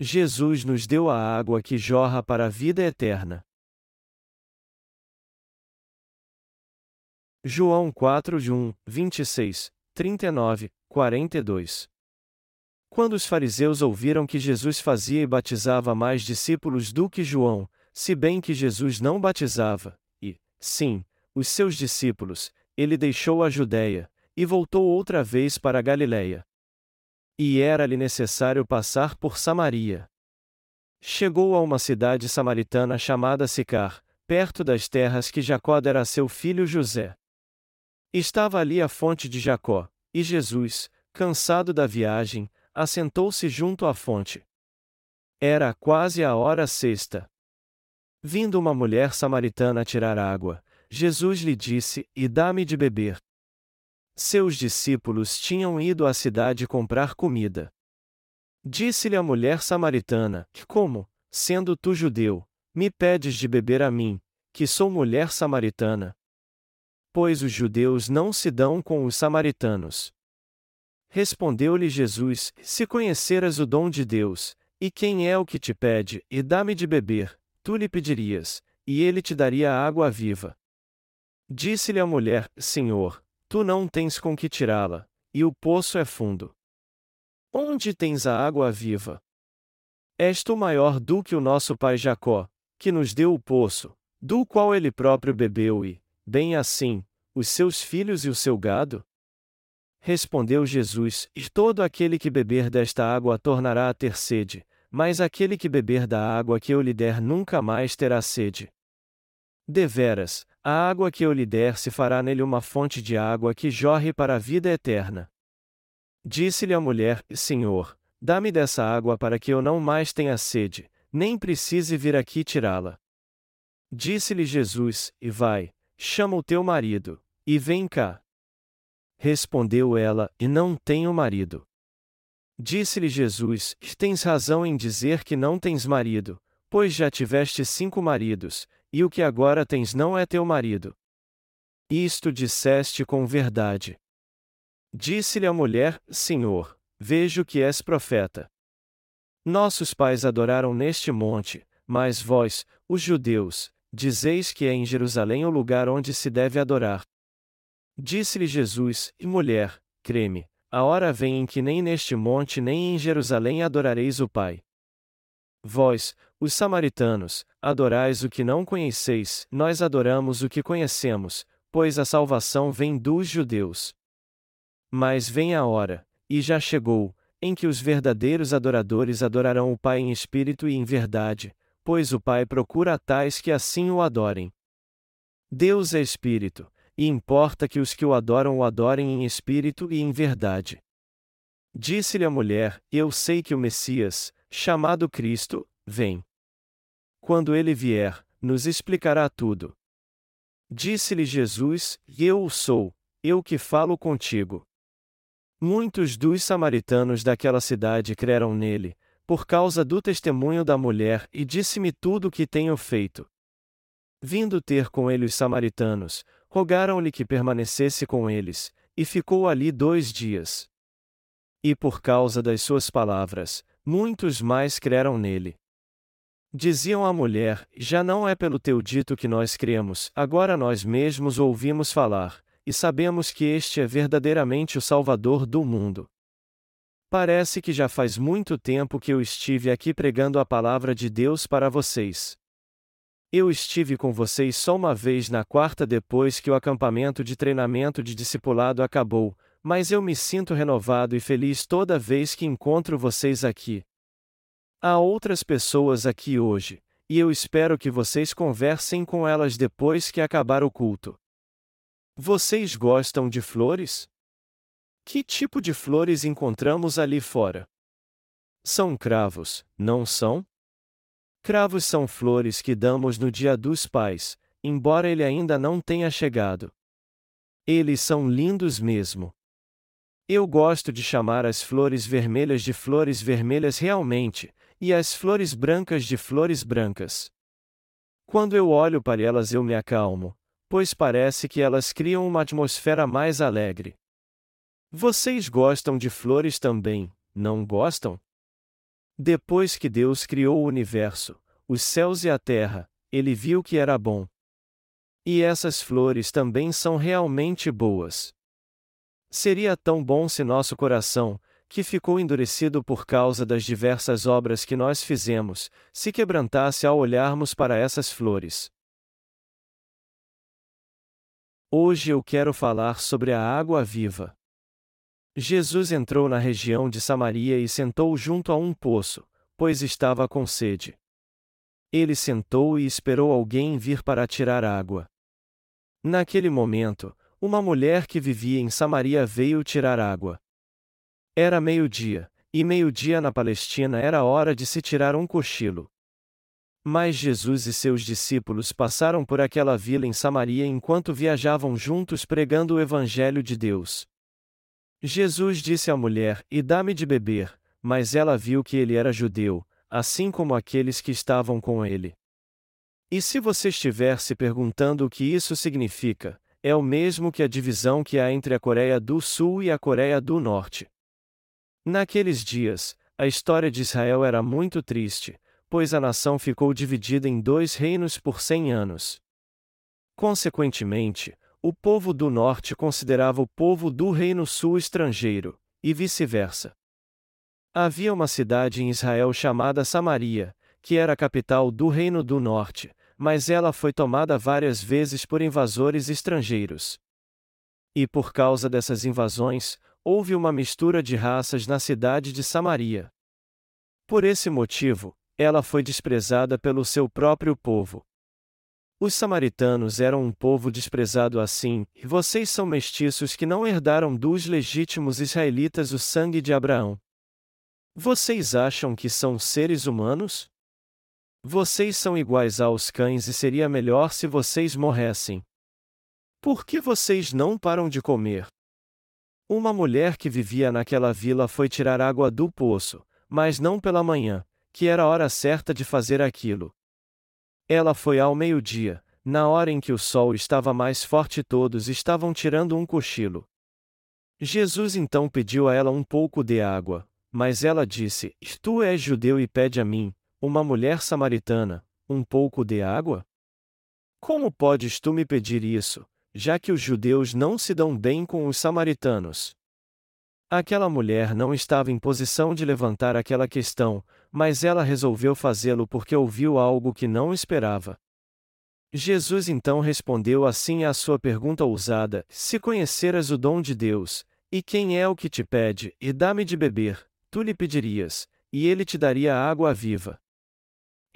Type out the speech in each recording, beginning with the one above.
Jesus nos deu a água que jorra para a vida eterna. João 4 de 1, 26, 39, 42 Quando os fariseus ouviram que Jesus fazia e batizava mais discípulos do que João, se bem que Jesus não batizava, e, sim, os seus discípulos, ele deixou a Judéia, e voltou outra vez para a Galiléia. E era-lhe necessário passar por Samaria. Chegou a uma cidade samaritana chamada Sicar, perto das terras que Jacó dera a seu filho José. Estava ali a fonte de Jacó, e Jesus, cansado da viagem, assentou-se junto à fonte. Era quase a hora sexta. Vindo uma mulher samaritana tirar água, Jesus lhe disse: E dá-me de beber. Seus discípulos tinham ido à cidade comprar comida. Disse-lhe a mulher samaritana: Como, sendo tu judeu, me pedes de beber a mim, que sou mulher samaritana? Pois os judeus não se dão com os samaritanos. Respondeu-lhe Jesus: Se conheceras o dom de Deus, e quem é o que te pede, e dá-me de beber, tu lhe pedirias, e ele te daria água viva. Disse-lhe a mulher: Senhor, Tu não tens com que tirá-la, e o poço é fundo. Onde tens a água viva? És tu maior do que o nosso pai Jacó, que nos deu o poço, do qual ele próprio bebeu e, bem assim, os seus filhos e o seu gado? Respondeu Jesus: E todo aquele que beber desta água tornará a ter sede, mas aquele que beber da água que eu lhe der nunca mais terá sede. Deveras, a água que eu lhe der se fará nele uma fonte de água que jorre para a vida eterna. Disse-lhe a mulher: Senhor, dá-me dessa água para que eu não mais tenha sede, nem precise vir aqui tirá-la. Disse-lhe Jesus: E vai, chama o teu marido, e vem cá. Respondeu ela: E não tenho marido. Disse-lhe Jesus: Tens razão em dizer que não tens marido, pois já tiveste cinco maridos, e o que agora tens não é teu marido. Isto disseste com verdade. Disse-lhe a mulher: Senhor, vejo que és profeta. Nossos pais adoraram neste monte, mas vós, os judeus, dizeis que é em Jerusalém o lugar onde se deve adorar. Disse-lhe Jesus: E mulher, creme, a hora vem em que nem neste monte nem em Jerusalém adorareis o Pai. Vós, os samaritanos, adorais o que não conheceis, nós adoramos o que conhecemos, pois a salvação vem dos judeus. Mas vem a hora, e já chegou, em que os verdadeiros adoradores adorarão o Pai em espírito e em verdade, pois o Pai procura tais que assim o adorem. Deus é espírito, e importa que os que o adoram o adorem em espírito e em verdade. Disse-lhe a mulher: Eu sei que o Messias, chamado Cristo, vem. Quando ele vier, nos explicará tudo. Disse-lhe Jesus: Eu o sou, eu que falo contigo. Muitos dos samaritanos daquela cidade creram nele, por causa do testemunho da mulher, e disse-me tudo o que tenho feito. Vindo ter com ele os samaritanos, rogaram-lhe que permanecesse com eles, e ficou ali dois dias. E por causa das suas palavras, muitos mais creram nele. Diziam à mulher: Já não é pelo teu dito que nós cremos, agora nós mesmos ouvimos falar, e sabemos que este é verdadeiramente o Salvador do mundo. Parece que já faz muito tempo que eu estive aqui pregando a palavra de Deus para vocês. Eu estive com vocês só uma vez na quarta depois que o acampamento de treinamento de discipulado acabou, mas eu me sinto renovado e feliz toda vez que encontro vocês aqui. Há outras pessoas aqui hoje, e eu espero que vocês conversem com elas depois que acabar o culto. Vocês gostam de flores? Que tipo de flores encontramos ali fora? São cravos, não são? Cravos são flores que damos no Dia dos Pais, embora ele ainda não tenha chegado. Eles são lindos mesmo. Eu gosto de chamar as flores vermelhas de flores vermelhas realmente, e as flores brancas de flores brancas. Quando eu olho para elas eu me acalmo, pois parece que elas criam uma atmosfera mais alegre. Vocês gostam de flores também, não gostam? Depois que Deus criou o universo, os céus e a terra, ele viu que era bom. E essas flores também são realmente boas. Seria tão bom se nosso coração, que ficou endurecido por causa das diversas obras que nós fizemos, se quebrantasse ao olharmos para essas flores. Hoje eu quero falar sobre a água viva. Jesus entrou na região de Samaria e sentou junto a um poço, pois estava com sede. Ele sentou e esperou alguém vir para tirar água. Naquele momento, uma mulher que vivia em Samaria veio tirar água. Era meio-dia, e meio-dia na Palestina era hora de se tirar um cochilo. Mas Jesus e seus discípulos passaram por aquela vila em Samaria enquanto viajavam juntos pregando o Evangelho de Deus. Jesus disse à mulher: E dá-me de beber, mas ela viu que ele era judeu, assim como aqueles que estavam com ele. E se você estiver se perguntando o que isso significa, é o mesmo que a divisão que há entre a Coreia do Sul e a Coreia do Norte. Naqueles dias, a história de Israel era muito triste, pois a nação ficou dividida em dois reinos por cem anos. Consequentemente, o povo do norte considerava o povo do reino sul estrangeiro, e vice-versa. Havia uma cidade em Israel chamada Samaria, que era a capital do reino do norte, mas ela foi tomada várias vezes por invasores estrangeiros. E por causa dessas invasões, houve uma mistura de raças na cidade de Samaria. Por esse motivo, ela foi desprezada pelo seu próprio povo. Os samaritanos eram um povo desprezado assim, e vocês são mestiços que não herdaram dos legítimos israelitas o sangue de Abraão. Vocês acham que são seres humanos? Vocês são iguais aos cães e seria melhor se vocês morressem. Por que vocês não param de comer? Uma mulher que vivia naquela vila foi tirar água do poço, mas não pela manhã, que era a hora certa de fazer aquilo. Ela foi ao meio-dia, na hora em que o sol estava mais forte todos estavam tirando um cochilo. Jesus então pediu a ela um pouco de água, mas ela disse: Tu és judeu e pede a mim, uma mulher samaritana, um pouco de água? Como podes tu me pedir isso, já que os judeus não se dão bem com os samaritanos? Aquela mulher não estava em posição de levantar aquela questão, mas ela resolveu fazê-lo porque ouviu algo que não esperava. Jesus então respondeu assim à sua pergunta ousada: Se conheceras o dom de Deus, e quem é o que te pede, e dá-me de beber, tu lhe pedirias, e ele te daria água viva.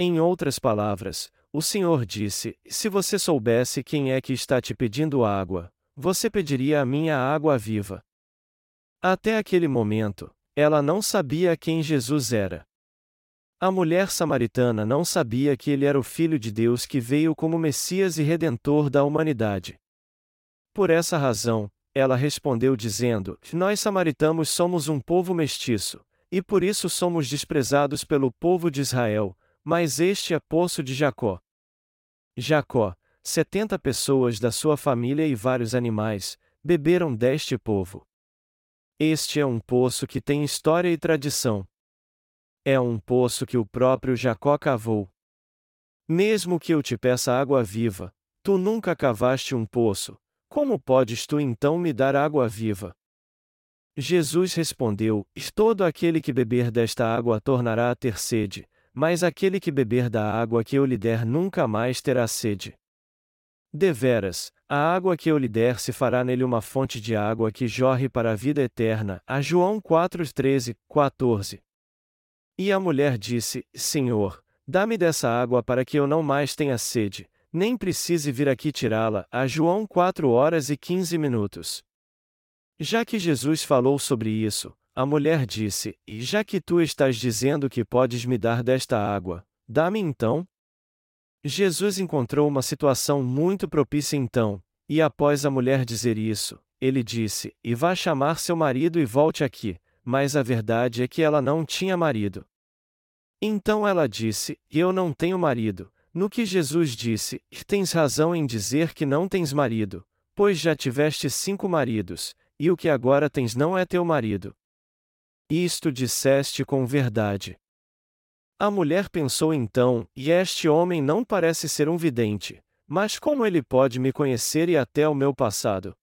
Em outras palavras, o Senhor disse: Se você soubesse quem é que está te pedindo água, você pediria a minha água viva. Até aquele momento, ela não sabia quem Jesus era. A mulher samaritana não sabia que ele era o Filho de Deus que veio como Messias e Redentor da humanidade. Por essa razão, ela respondeu dizendo: Nós samaritanos somos um povo mestiço, e por isso somos desprezados pelo povo de Israel, mas este é poço de Jacó. Jacó, setenta pessoas da sua família e vários animais, beberam deste povo. Este é um poço que tem história e tradição. É um poço que o próprio Jacó cavou. Mesmo que eu te peça água viva, tu nunca cavaste um poço, como podes tu então me dar água viva? Jesus respondeu: Todo aquele que beber desta água tornará a ter sede, mas aquele que beber da água que eu lhe der nunca mais terá sede. Deveras, a água que eu lhe der se fará nele uma fonte de água que jorre para a vida eterna. A João 4, 13, 14. E a mulher disse: Senhor, dá-me dessa água para que eu não mais tenha sede, nem precise vir aqui tirá-la. A João 4 horas e 15 minutos. Já que Jesus falou sobre isso, a mulher disse: E já que tu estás dizendo que podes me dar desta água, dá-me então. Jesus encontrou uma situação muito propícia então, e após a mulher dizer isso, ele disse: E vá chamar seu marido e volte aqui mas a verdade é que ela não tinha marido. Então ela disse: Eu não tenho marido. No que Jesus disse: Tens razão em dizer que não tens marido, pois já tiveste cinco maridos, e o que agora tens não é teu marido. Isto disseste com verdade. A mulher pensou então: e este homem não parece ser um vidente, mas como ele pode me conhecer e até o meu passado?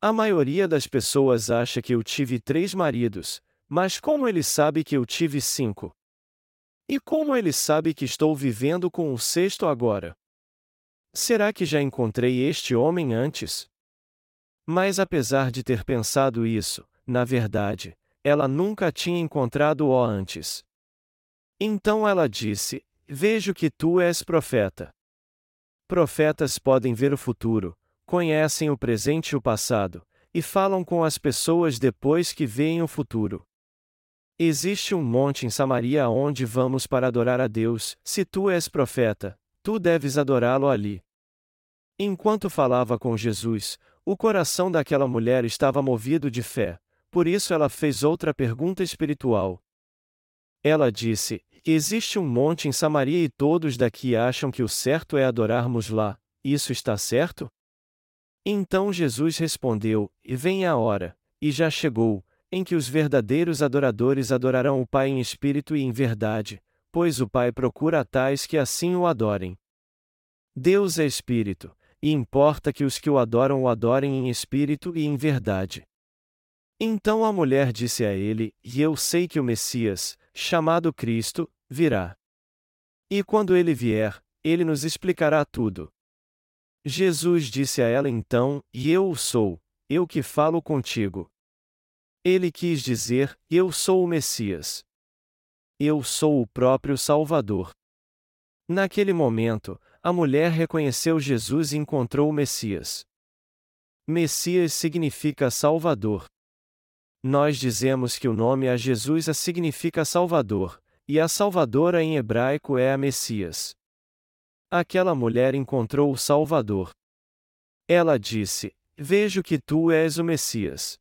A maioria das pessoas acha que eu tive três maridos, mas como ele sabe que eu tive cinco? E como ele sabe que estou vivendo com o sexto agora? Será que já encontrei este homem antes? Mas apesar de ter pensado isso, na verdade, ela nunca tinha encontrado-o antes. Então ela disse: Vejo que tu és profeta. Profetas podem ver o futuro, conhecem o presente e o passado, e falam com as pessoas depois que veem o futuro. Existe um monte em Samaria onde vamos para adorar a Deus, se tu és profeta, tu deves adorá-lo ali. Enquanto falava com Jesus, o coração daquela mulher estava movido de fé, por isso ela fez outra pergunta espiritual. Ela disse: Existe um monte em Samaria e todos daqui acham que o certo é adorarmos lá, isso está certo? Então Jesus respondeu: E vem a hora, e já chegou, em que os verdadeiros adoradores adorarão o Pai em espírito e em verdade, pois o Pai procura tais que assim o adorem. Deus é espírito, e importa que os que o adoram o adorem em espírito e em verdade. Então a mulher disse a ele: E eu sei que o Messias, chamado Cristo, virá. E quando ele vier, ele nos explicará tudo. Jesus disse a ela então: E eu o sou, eu que falo contigo. Ele quis dizer: Eu sou o Messias. Eu sou o próprio Salvador. Naquele momento, a mulher reconheceu Jesus e encontrou o Messias. Messias significa Salvador. Nós dizemos que o nome a Jesus a significa Salvador, e a Salvadora em hebraico é a Messias. Aquela mulher encontrou o Salvador. Ela disse: Vejo que tu és o Messias.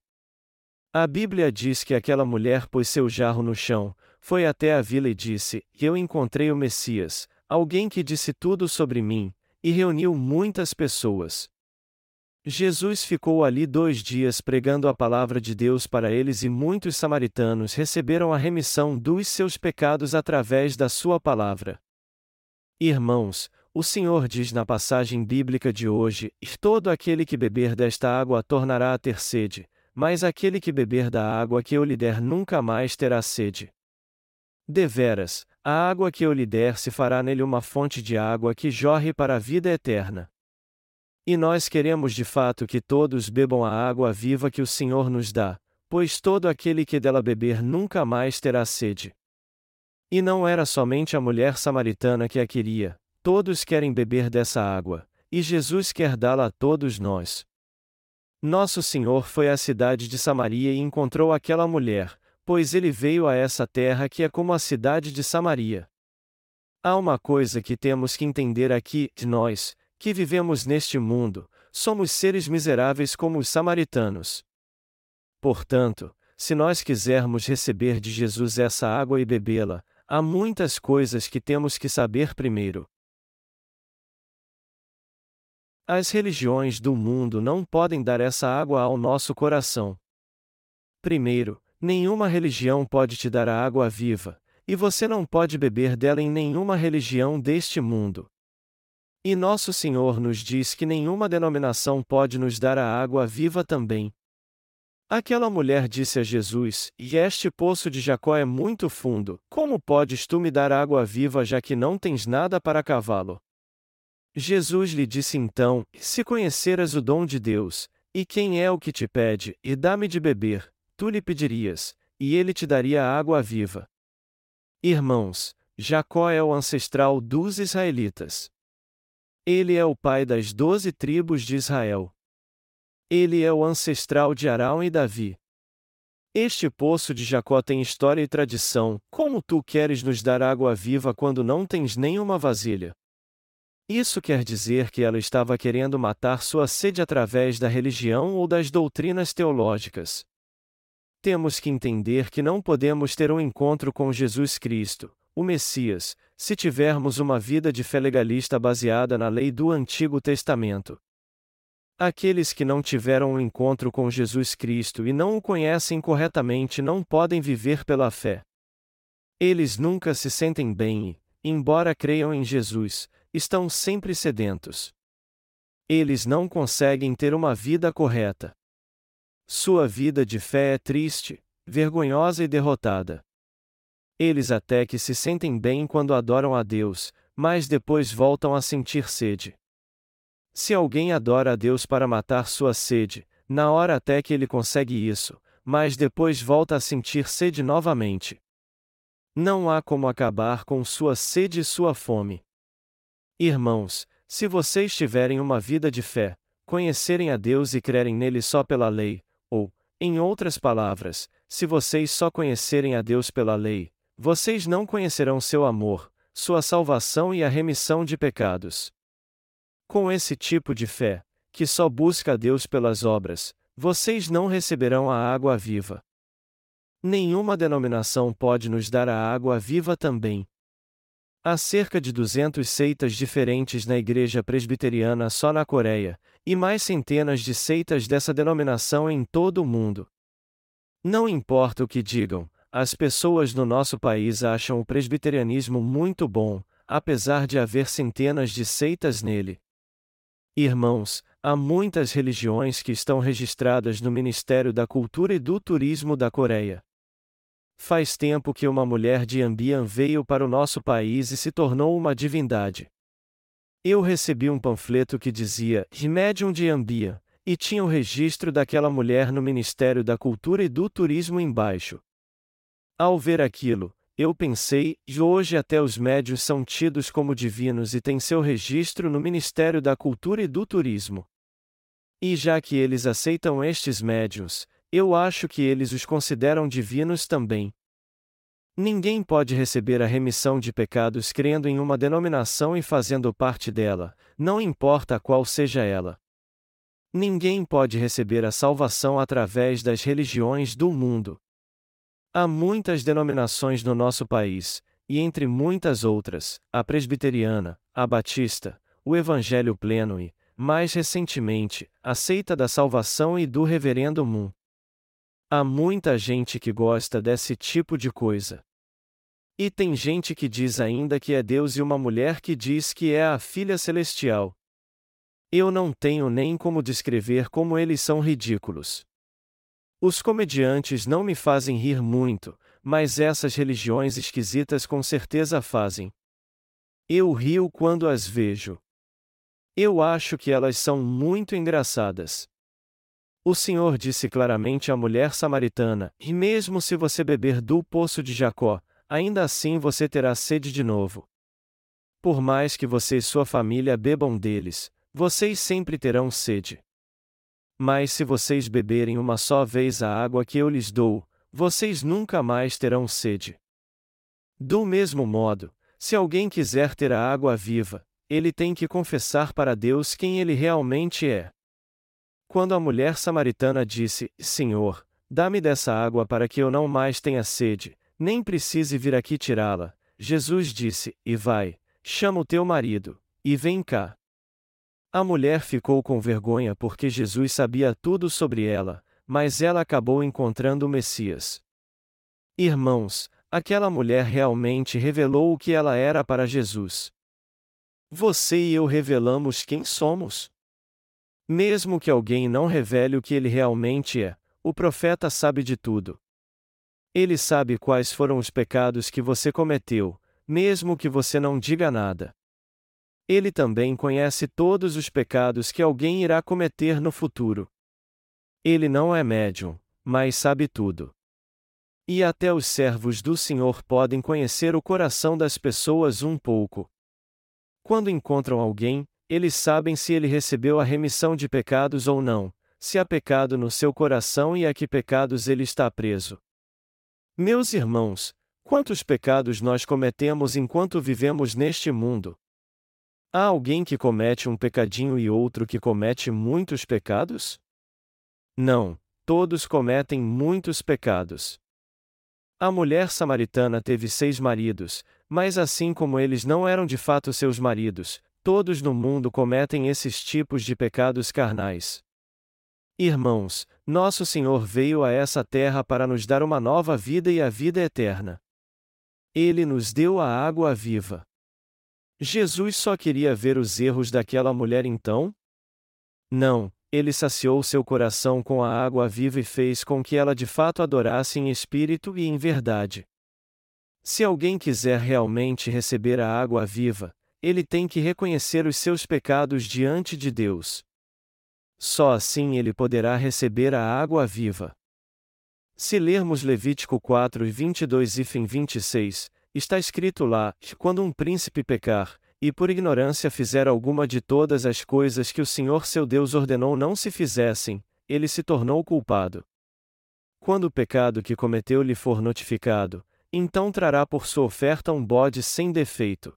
A Bíblia diz que aquela mulher pôs seu jarro no chão, foi até a vila e disse: Eu encontrei o Messias, alguém que disse tudo sobre mim, e reuniu muitas pessoas. Jesus ficou ali dois dias pregando a palavra de Deus para eles e muitos samaritanos receberam a remissão dos seus pecados através da sua palavra. Irmãos, o Senhor diz na passagem bíblica de hoje: Todo aquele que beber desta água tornará a ter sede, mas aquele que beber da água que eu lhe der nunca mais terá sede. Deveras, a água que eu lhe der se fará nele uma fonte de água que jorre para a vida eterna. E nós queremos de fato que todos bebam a água viva que o Senhor nos dá, pois todo aquele que dela beber nunca mais terá sede. E não era somente a mulher samaritana que a queria, todos querem beber dessa água, e Jesus quer dá-la a todos nós. Nosso Senhor foi à cidade de Samaria e encontrou aquela mulher, pois ele veio a essa terra que é como a cidade de Samaria. Há uma coisa que temos que entender aqui: nós, que vivemos neste mundo, somos seres miseráveis como os samaritanos. Portanto, se nós quisermos receber de Jesus essa água e bebê-la, há muitas coisas que temos que saber primeiro. As religiões do mundo não podem dar essa água ao nosso coração. Primeiro, Nenhuma religião pode te dar a água viva, e você não pode beber dela em nenhuma religião deste mundo. E nosso Senhor nos diz que nenhuma denominação pode nos dar a água viva também. Aquela mulher disse a Jesus: E este poço de Jacó é muito fundo, como podes tu me dar água viva já que não tens nada para cavá-lo? Jesus lhe disse então: Se conheceras o dom de Deus, e quem é o que te pede, e dá-me de beber, tu lhe pedirias, e ele te daria água viva. Irmãos, Jacó é o ancestral dos israelitas. Ele é o pai das doze tribos de Israel. Ele é o ancestral de Arão e Davi. Este poço de Jacó tem história e tradição, como tu queres nos dar água viva quando não tens nenhuma vasilha? Isso quer dizer que ela estava querendo matar sua sede através da religião ou das doutrinas teológicas. Temos que entender que não podemos ter um encontro com Jesus Cristo, o Messias, se tivermos uma vida de fé legalista baseada na lei do Antigo Testamento. Aqueles que não tiveram um encontro com Jesus Cristo e não o conhecem corretamente não podem viver pela fé. Eles nunca se sentem bem e, embora creiam em Jesus, estão sempre sedentos. Eles não conseguem ter uma vida correta. Sua vida de fé é triste, vergonhosa e derrotada. Eles até que se sentem bem quando adoram a Deus, mas depois voltam a sentir sede. Se alguém adora a Deus para matar sua sede, na hora até que ele consegue isso, mas depois volta a sentir sede novamente. Não há como acabar com sua sede e sua fome. Irmãos, se vocês tiverem uma vida de fé, conhecerem a Deus e crerem nele só pela lei, ou, em outras palavras, se vocês só conhecerem a Deus pela lei, vocês não conhecerão seu amor, sua salvação e a remissão de pecados. Com esse tipo de fé, que só busca a Deus pelas obras, vocês não receberão a água viva. Nenhuma denominação pode nos dar a água viva também. Há cerca de 200 seitas diferentes na igreja presbiteriana só na Coreia, e mais centenas de seitas dessa denominação em todo o mundo. Não importa o que digam, as pessoas no nosso país acham o presbiterianismo muito bom, apesar de haver centenas de seitas nele. Irmãos, há muitas religiões que estão registradas no Ministério da Cultura e do Turismo da Coreia. Faz tempo que uma mulher de Ambian veio para o nosso país e se tornou uma divindade. Eu recebi um panfleto que dizia Remédium de Ambian, e tinha o registro daquela mulher no Ministério da Cultura e do Turismo embaixo. Ao ver aquilo, eu pensei, e hoje até os médios são tidos como divinos e têm seu registro no Ministério da Cultura e do Turismo. E já que eles aceitam estes médios, eu acho que eles os consideram divinos também. Ninguém pode receber a remissão de pecados crendo em uma denominação e fazendo parte dela, não importa qual seja ela. Ninguém pode receber a salvação através das religiões do mundo. Há muitas denominações no nosso país, e entre muitas outras, a presbiteriana, a batista, o evangelho pleno e, mais recentemente, a seita da salvação e do reverendo Moon. Há muita gente que gosta desse tipo de coisa. E tem gente que diz ainda que é Deus e uma mulher que diz que é a filha celestial. Eu não tenho nem como descrever como eles são ridículos. Os comediantes não me fazem rir muito, mas essas religiões esquisitas com certeza fazem. Eu rio quando as vejo. Eu acho que elas são muito engraçadas. O Senhor disse claramente à mulher samaritana: E mesmo se você beber do poço de Jacó, ainda assim você terá sede de novo. Por mais que você e sua família bebam deles, vocês sempre terão sede. Mas se vocês beberem uma só vez a água que eu lhes dou, vocês nunca mais terão sede. Do mesmo modo, se alguém quiser ter a água viva, ele tem que confessar para Deus quem ele realmente é. Quando a mulher samaritana disse: Senhor, dá-me dessa água para que eu não mais tenha sede, nem precise vir aqui tirá-la, Jesus disse: E vai, chama o teu marido, e vem cá. A mulher ficou com vergonha porque Jesus sabia tudo sobre ela, mas ela acabou encontrando o Messias. Irmãos, aquela mulher realmente revelou o que ela era para Jesus. Você e eu revelamos quem somos. Mesmo que alguém não revele o que ele realmente é, o profeta sabe de tudo. Ele sabe quais foram os pecados que você cometeu, mesmo que você não diga nada. Ele também conhece todos os pecados que alguém irá cometer no futuro. Ele não é médium, mas sabe tudo. E até os servos do Senhor podem conhecer o coração das pessoas um pouco. Quando encontram alguém, eles sabem se ele recebeu a remissão de pecados ou não, se há pecado no seu coração e a que pecados ele está preso. Meus irmãos, quantos pecados nós cometemos enquanto vivemos neste mundo? Há alguém que comete um pecadinho e outro que comete muitos pecados? Não, todos cometem muitos pecados. A mulher samaritana teve seis maridos, mas assim como eles não eram de fato seus maridos, todos no mundo cometem esses tipos de pecados carnais. Irmãos, nosso Senhor veio a essa terra para nos dar uma nova vida e a vida eterna. Ele nos deu a água viva. Jesus só queria ver os erros daquela mulher então? Não, ele saciou seu coração com a água viva e fez com que ela de fato adorasse em espírito e em verdade. Se alguém quiser realmente receber a água viva, ele tem que reconhecer os seus pecados diante de Deus. Só assim ele poderá receber a água viva. Se lermos Levítico 4 e 22 e fim 26, está escrito lá: quando um príncipe pecar, e por ignorância fizer alguma de todas as coisas que o Senhor seu Deus ordenou não se fizessem, ele se tornou culpado. Quando o pecado que cometeu lhe for notificado, então trará por sua oferta um bode sem defeito.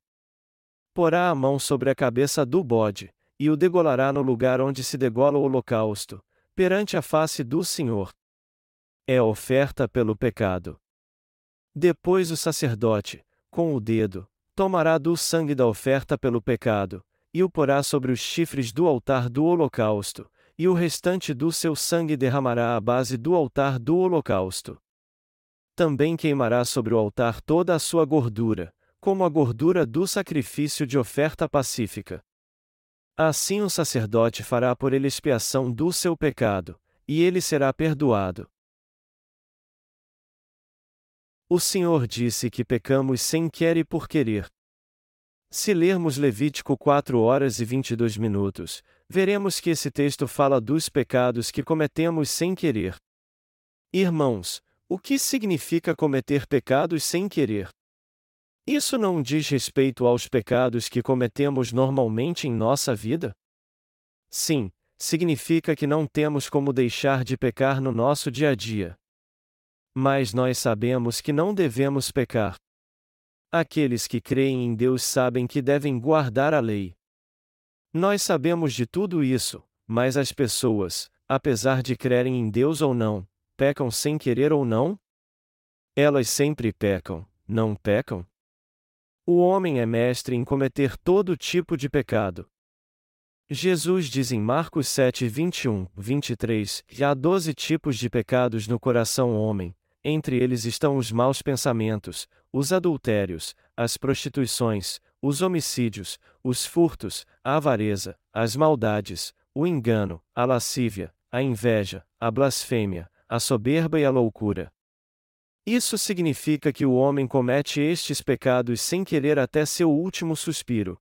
Porá a mão sobre a cabeça do bode, e o degolará no lugar onde se degola o holocausto, perante a face do Senhor. É a oferta pelo pecado. Depois o sacerdote, com o dedo, tomará do sangue da oferta pelo pecado, e o porá sobre os chifres do altar do holocausto, e o restante do seu sangue derramará à base do altar do holocausto. Também queimará sobre o altar toda a sua gordura, como a gordura do sacrifício de oferta pacífica. Assim o sacerdote fará por ele expiação do seu pecado, e ele será perdoado. O Senhor disse que pecamos sem querer e por querer. Se lermos Levítico 4 horas e 22 minutos, veremos que esse texto fala dos pecados que cometemos sem querer. Irmãos, o que significa cometer pecados sem querer? Isso não diz respeito aos pecados que cometemos normalmente em nossa vida? Sim, significa que não temos como deixar de pecar no nosso dia a dia. Mas nós sabemos que não devemos pecar. Aqueles que creem em Deus sabem que devem guardar a lei. Nós sabemos de tudo isso, mas as pessoas, apesar de crerem em Deus ou não, pecam sem querer ou não? Elas sempre pecam, não pecam? O homem é mestre em cometer todo tipo de pecado. Jesus diz em Marcos 7, 21, 23: que há doze tipos de pecados no coração homem, entre eles estão os maus pensamentos, os adultérios, as prostituições, os homicídios, os furtos, a avareza, as maldades, o engano, a lascívia, a inveja, a blasfêmia, a soberba e a loucura. Isso significa que o homem comete estes pecados sem querer até seu último suspiro.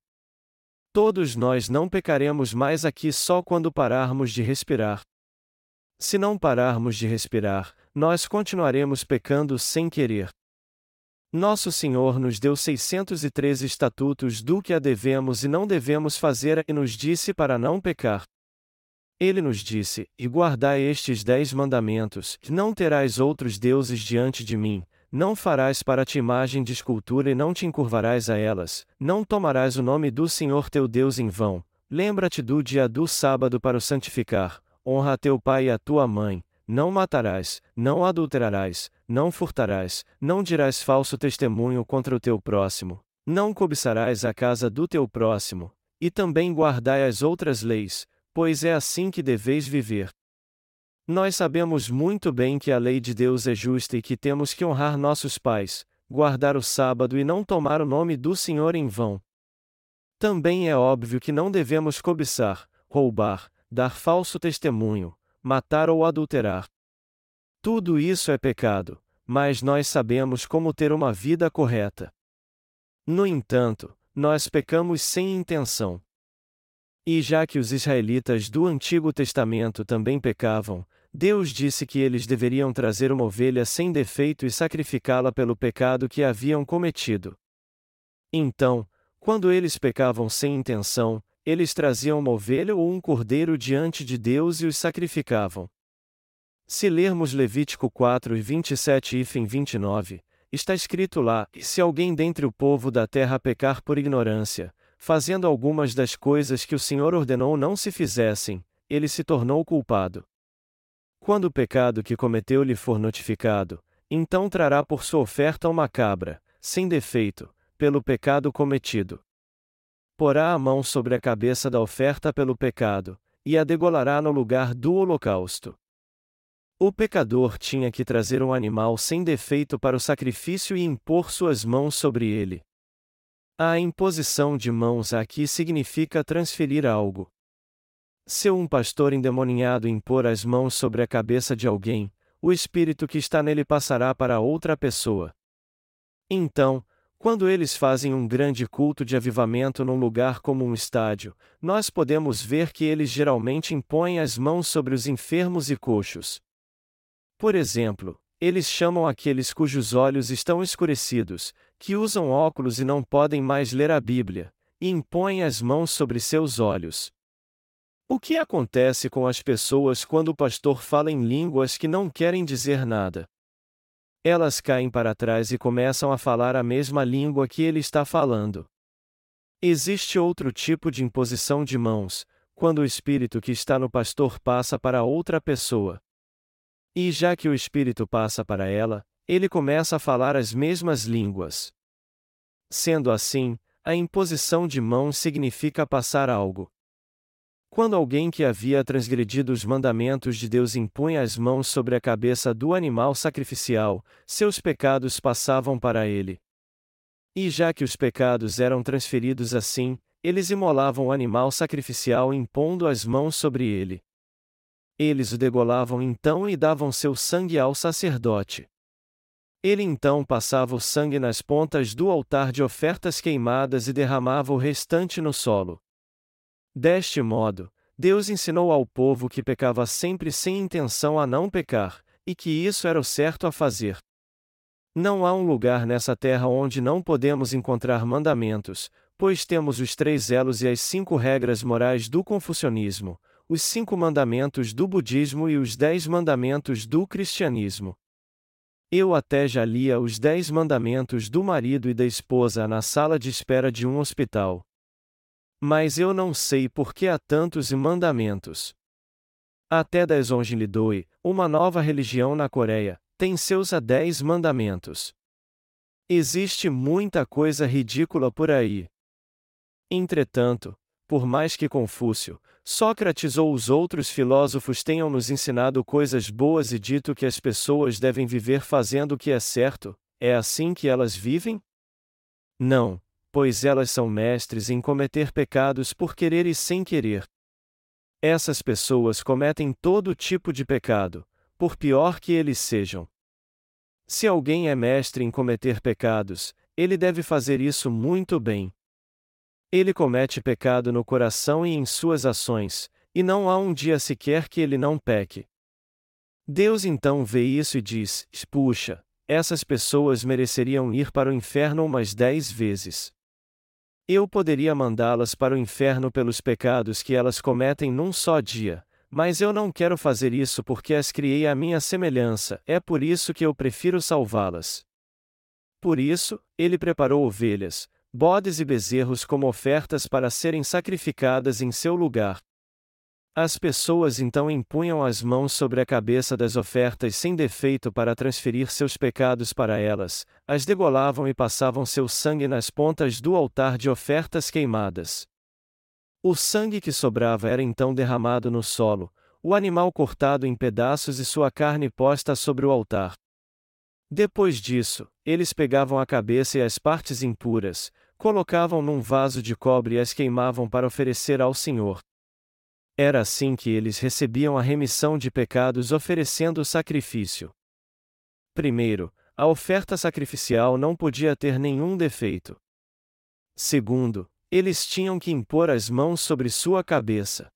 Todos nós não pecaremos mais aqui só quando pararmos de respirar. Se não pararmos de respirar, nós continuaremos pecando sem querer. Nosso Senhor nos deu 613 estatutos do que a devemos e não devemos fazer e nos disse para não pecar. Ele nos disse: E guardai estes dez mandamentos: não terás outros deuses diante de mim, não farás para ti imagem de escultura e não te encurvarás a elas, não tomarás o nome do Senhor teu Deus em vão, lembra-te do dia do sábado para o santificar, honra a teu pai e a tua mãe, não matarás, não adulterarás, não furtarás, não dirás falso testemunho contra o teu próximo, não cobiçarás a casa do teu próximo, e também guardai as outras leis, pois é assim que deveis viver. Nós sabemos muito bem que a lei de Deus é justa e que temos que honrar nossos pais, guardar o sábado e não tomar o nome do Senhor em vão. Também é óbvio que não devemos cobiçar, roubar, dar falso testemunho, matar ou adulterar. Tudo isso é pecado, mas nós sabemos como ter uma vida correta. No entanto, nós pecamos sem intenção. E já que os israelitas do Antigo Testamento também pecavam, Deus disse que eles deveriam trazer uma ovelha sem defeito e sacrificá-la pelo pecado que haviam cometido. Então, quando eles pecavam sem intenção, eles traziam uma ovelha ou um cordeiro diante de Deus e os sacrificavam. Se lermos Levítico 4 e 27 e fim 29, está escrito lá: E se alguém dentre o povo da terra pecar por ignorância, fazendo algumas das coisas que o Senhor ordenou não se fizessem, ele se tornou culpado. Quando o pecado que cometeu lhe for notificado, então trará por sua oferta uma cabra, sem defeito, pelo pecado cometido. Porá a mão sobre a cabeça da oferta pelo pecado, e a degolará no lugar do holocausto. O pecador tinha que trazer um animal sem defeito para o sacrifício e impor suas mãos sobre ele. A imposição de mãos aqui significa transferir algo. Se um pastor endemoninhado impor as mãos sobre a cabeça de alguém, o espírito que está nele passará para outra pessoa. Então, quando eles fazem um grande culto de avivamento num lugar como um estádio, nós podemos ver que eles geralmente impõem as mãos sobre os enfermos e coxos. Por exemplo, eles chamam aqueles cujos olhos estão escurecidos, que usam óculos e não podem mais ler a Bíblia, e impõem as mãos sobre seus olhos. O que acontece com as pessoas quando o pastor fala em línguas que não querem dizer nada? Elas caem para trás e começam a falar a mesma língua que ele está falando. Existe outro tipo de imposição de mãos, quando o espírito que está no pastor passa para outra pessoa. E já que o espírito passa para ela, ele começa a falar as mesmas línguas. Sendo assim, a imposição de mãos significa passar algo. Quando alguém que havia transgredido os mandamentos de Deus impunha as mãos sobre a cabeça do animal sacrificial, seus pecados passavam para ele. E já que os pecados eram transferidos assim, eles imolavam o animal sacrificial impondo as mãos sobre ele. Eles o degolavam então e davam seu sangue ao sacerdote. Ele então passava o sangue nas pontas do altar de ofertas queimadas e derramava o restante no solo. Deste modo, Deus ensinou ao povo que pecava sempre sem intenção a não pecar, e que isso era o certo a fazer. Não há um lugar nessa terra onde não podemos encontrar mandamentos, pois temos os três elos e as cinco regras morais do confucionismo, os cinco mandamentos do budismo e os dez mandamentos do cristianismo. Eu até já lia os dez mandamentos do marido e da esposa na sala de espera de um hospital. Mas eu não sei por que há tantos mandamentos. Até da Esonjilidoi, uma nova religião na Coreia, tem seus a dez mandamentos. Existe muita coisa ridícula por aí. Entretanto, por mais que Confúcio, Sócrates ou os outros filósofos tenham nos ensinado coisas boas e dito que as pessoas devem viver fazendo o que é certo, é assim que elas vivem? Não, pois elas são mestres em cometer pecados por querer e sem querer. Essas pessoas cometem todo tipo de pecado, por pior que eles sejam. Se alguém é mestre em cometer pecados, ele deve fazer isso muito bem. Ele comete pecado no coração e em suas ações, e não há um dia sequer que ele não peque. Deus então vê isso e diz: Puxa, essas pessoas mereceriam ir para o inferno umas dez vezes. Eu poderia mandá-las para o inferno pelos pecados que elas cometem num só dia, mas eu não quero fazer isso porque as criei à minha semelhança, é por isso que eu prefiro salvá-las. Por isso, ele preparou ovelhas, bodes e bezerros como ofertas para serem sacrificadas em seu lugar, as pessoas então impunham as mãos sobre a cabeça das ofertas sem defeito para transferir seus pecados para elas, as degolavam e passavam seu sangue nas pontas do altar de ofertas queimadas. O sangue que sobrava era então derramado no solo, o animal cortado em pedaços e sua carne posta sobre o altar. Depois disso, eles pegavam a cabeça e as partes impuras, colocavam num vaso de cobre e as queimavam para oferecer ao Senhor. Era assim que eles recebiam a remissão de pecados oferecendo o sacrifício. Primeiro, a oferta sacrificial não podia ter nenhum defeito. Segundo, eles tinham que impor as mãos sobre sua cabeça.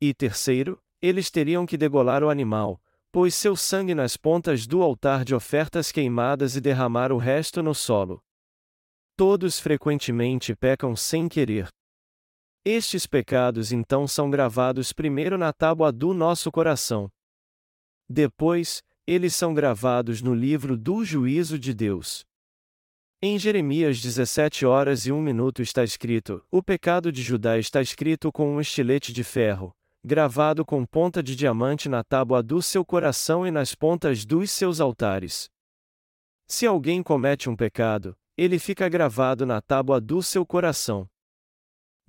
E terceiro, eles teriam que degolar o animal, pôs seu sangue nas pontas do altar de ofertas queimadas e derramar o resto no solo. Todos frequentemente pecam sem querer. Estes pecados então são gravados primeiro na tábua do nosso coração. Depois, eles são gravados no livro do juízo de Deus. Em Jeremias 17 horas e 1 minuto está escrito: O pecado de Judá está escrito com um estilete de ferro, gravado com ponta de diamante na tábua do seu coração e nas pontas dos seus altares. Se alguém comete um pecado, ele fica gravado na tábua do seu coração.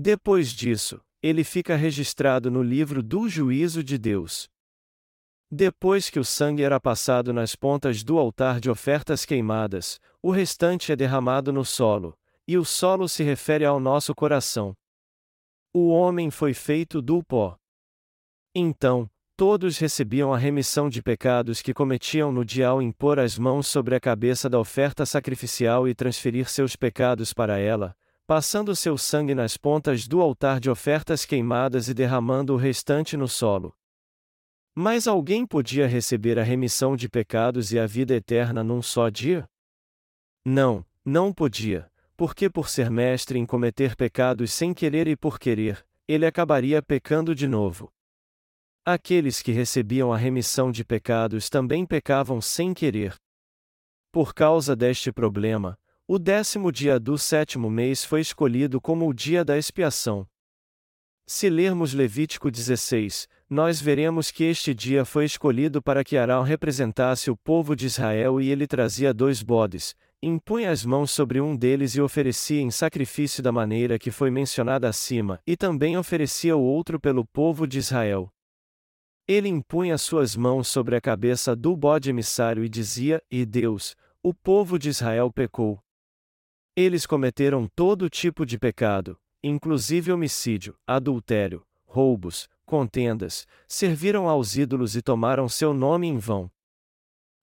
Depois disso, ele fica registrado no livro do juízo de Deus. Depois que o sangue era passado nas pontas do altar de ofertas queimadas, o restante é derramado no solo, e o solo se refere ao nosso coração. O homem foi feito do pó. Então, todos recebiam a remissão de pecados que cometiam no dia ao impor as mãos sobre a cabeça da oferta sacrificial e transferir seus pecados para ela, passando seu sangue nas pontas do altar de ofertas queimadas e derramando o restante no solo. Mas alguém podia receber a remissão de pecados e a vida eterna num só dia? Não, não podia, porque por ser mestre em cometer pecados sem querer e por querer, ele acabaria pecando de novo. Aqueles que recebiam a remissão de pecados também pecavam sem querer. Por causa deste problema, o décimo dia do sétimo mês foi escolhido como o dia da expiação. Se lermos Levítico 16, nós veremos que este dia foi escolhido para que Arão representasse o povo de Israel e ele trazia dois bodes, impunha as mãos sobre um deles e oferecia em sacrifício da maneira que foi mencionada acima, e também oferecia o outro pelo povo de Israel. Ele impunha suas mãos sobre a cabeça do bode emissário e dizia: E Deus, o povo de Israel pecou. Eles cometeram todo tipo de pecado, inclusive homicídio, adultério, roubos, contendas, serviram aos ídolos e tomaram seu nome em vão.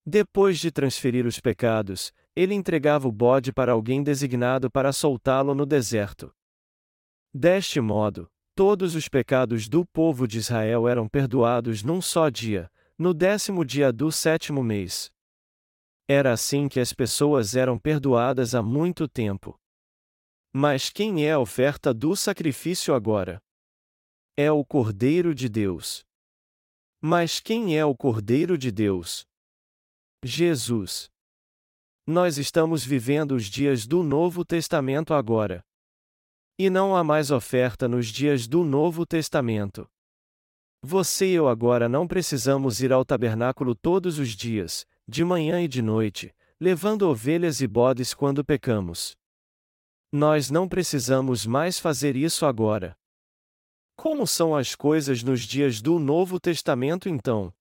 Depois de transferir os pecados, ele entregava o bode para alguém designado para soltá-lo no deserto. Deste modo, Todos os pecados do povo de Israel eram perdoados num só dia, no décimo dia do sétimo mês. Era assim que as pessoas eram perdoadas há muito tempo. Mas quem é a oferta do sacrifício agora? É o Cordeiro de Deus. Mas quem é o Cordeiro de Deus? Jesus. Nós estamos vivendo os dias do Novo Testamento agora. E não há mais oferta nos dias do Novo Testamento. Você e eu agora não precisamos ir ao tabernáculo todos os dias, de manhã e de noite, levando ovelhas e bodes quando pecamos. Nós não precisamos mais fazer isso agora. Como são as coisas nos dias do Novo Testamento então?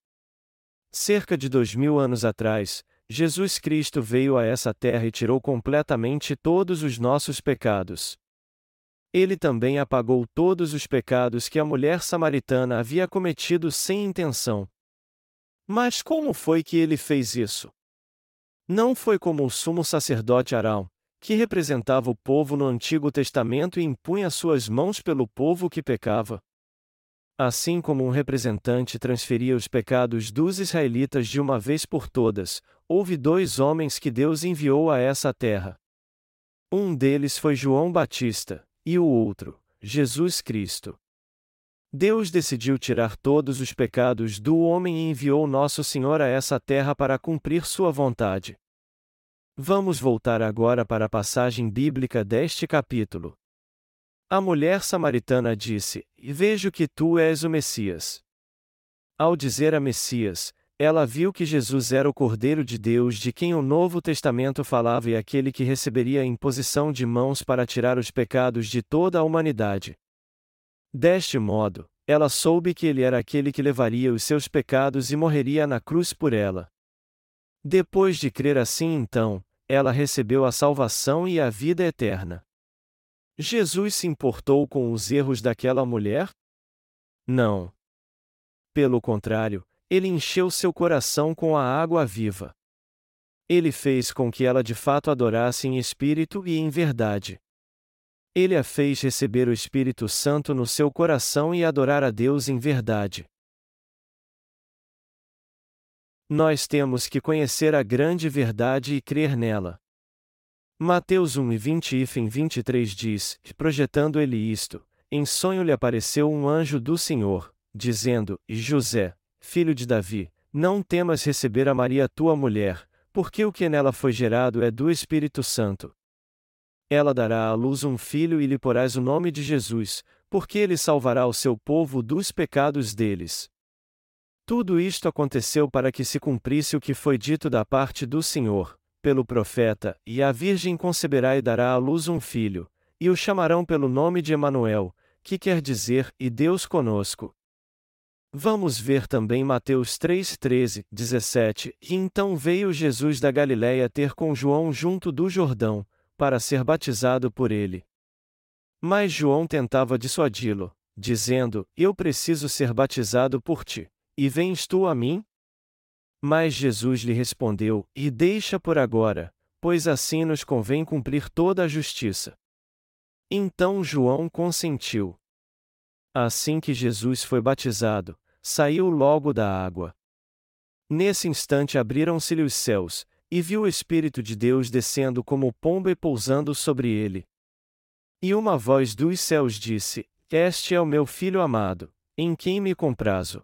Cerca de dois mil anos atrás, Jesus Cristo veio a essa terra e tirou completamente todos os nossos pecados. Ele também apagou todos os pecados que a mulher samaritana havia cometido sem intenção. Mas como foi que ele fez isso? Não foi como o sumo sacerdote Arão, que representava o povo no Antigo Testamento e impunha suas mãos pelo povo que pecava. Assim como um representante transferia os pecados dos israelitas de uma vez por todas, houve dois homens que Deus enviou a essa terra. Um deles foi João Batista, e o outro, Jesus Cristo. Deus decidiu tirar todos os pecados do homem e enviou Nosso Senhor a essa terra para cumprir sua vontade. Vamos voltar agora para a passagem bíblica deste capítulo. A mulher samaritana disse: Vejo que tu és o Messias. Ao dizer a Messias, ela viu que Jesus era o Cordeiro de Deus de quem o Novo Testamento falava e aquele que receberia a imposição de mãos para tirar os pecados de toda a humanidade. Deste modo, ela soube que ele era aquele que levaria os seus pecados e morreria na cruz por ela. Depois de crer assim, então, ela recebeu a salvação e a vida eterna. Jesus se importou com os erros daquela mulher? Não. Pelo contrário, ele encheu seu coração com a água viva. Ele fez com que ela de fato adorasse em espírito e em verdade. Ele a fez receber o Espírito Santo no seu coração e adorar a Deus em verdade. Nós temos que conhecer a grande verdade e crer nela. Mateus 1 e 20 e 23 diz: Projetando ele isto, em sonho lhe apareceu um anjo do Senhor, dizendo: José, filho de Davi, não temas receber a Maria tua mulher, porque o que nela foi gerado é do Espírito Santo. Ela dará à luz um filho e lhe porás o nome de Jesus, porque ele salvará o seu povo dos pecados deles. Tudo isto aconteceu para que se cumprisse o que foi dito da parte do Senhor, pelo profeta, e a Virgem conceberá e dará à luz um filho, e o chamarão pelo nome de Emanuel, que quer dizer, e Deus conosco. Vamos ver também Mateus 3, 13, 17. E então veio Jesus da Galiléia ter com João junto do Jordão, para ser batizado por ele. Mas João tentava dissuadi-lo, dizendo: Eu preciso ser batizado por ti, e vens tu a mim? Mas Jesus lhe respondeu: E deixa por agora, pois assim nos convém cumprir toda a justiça. Então João consentiu. Assim que Jesus foi batizado, saiu logo da água. Nesse instante abriram-se-lhe os céus, e viu o Espírito de Deus descendo como pomba e pousando sobre ele. E uma voz dos céus disse: Este é o meu filho amado, em quem me comprazo.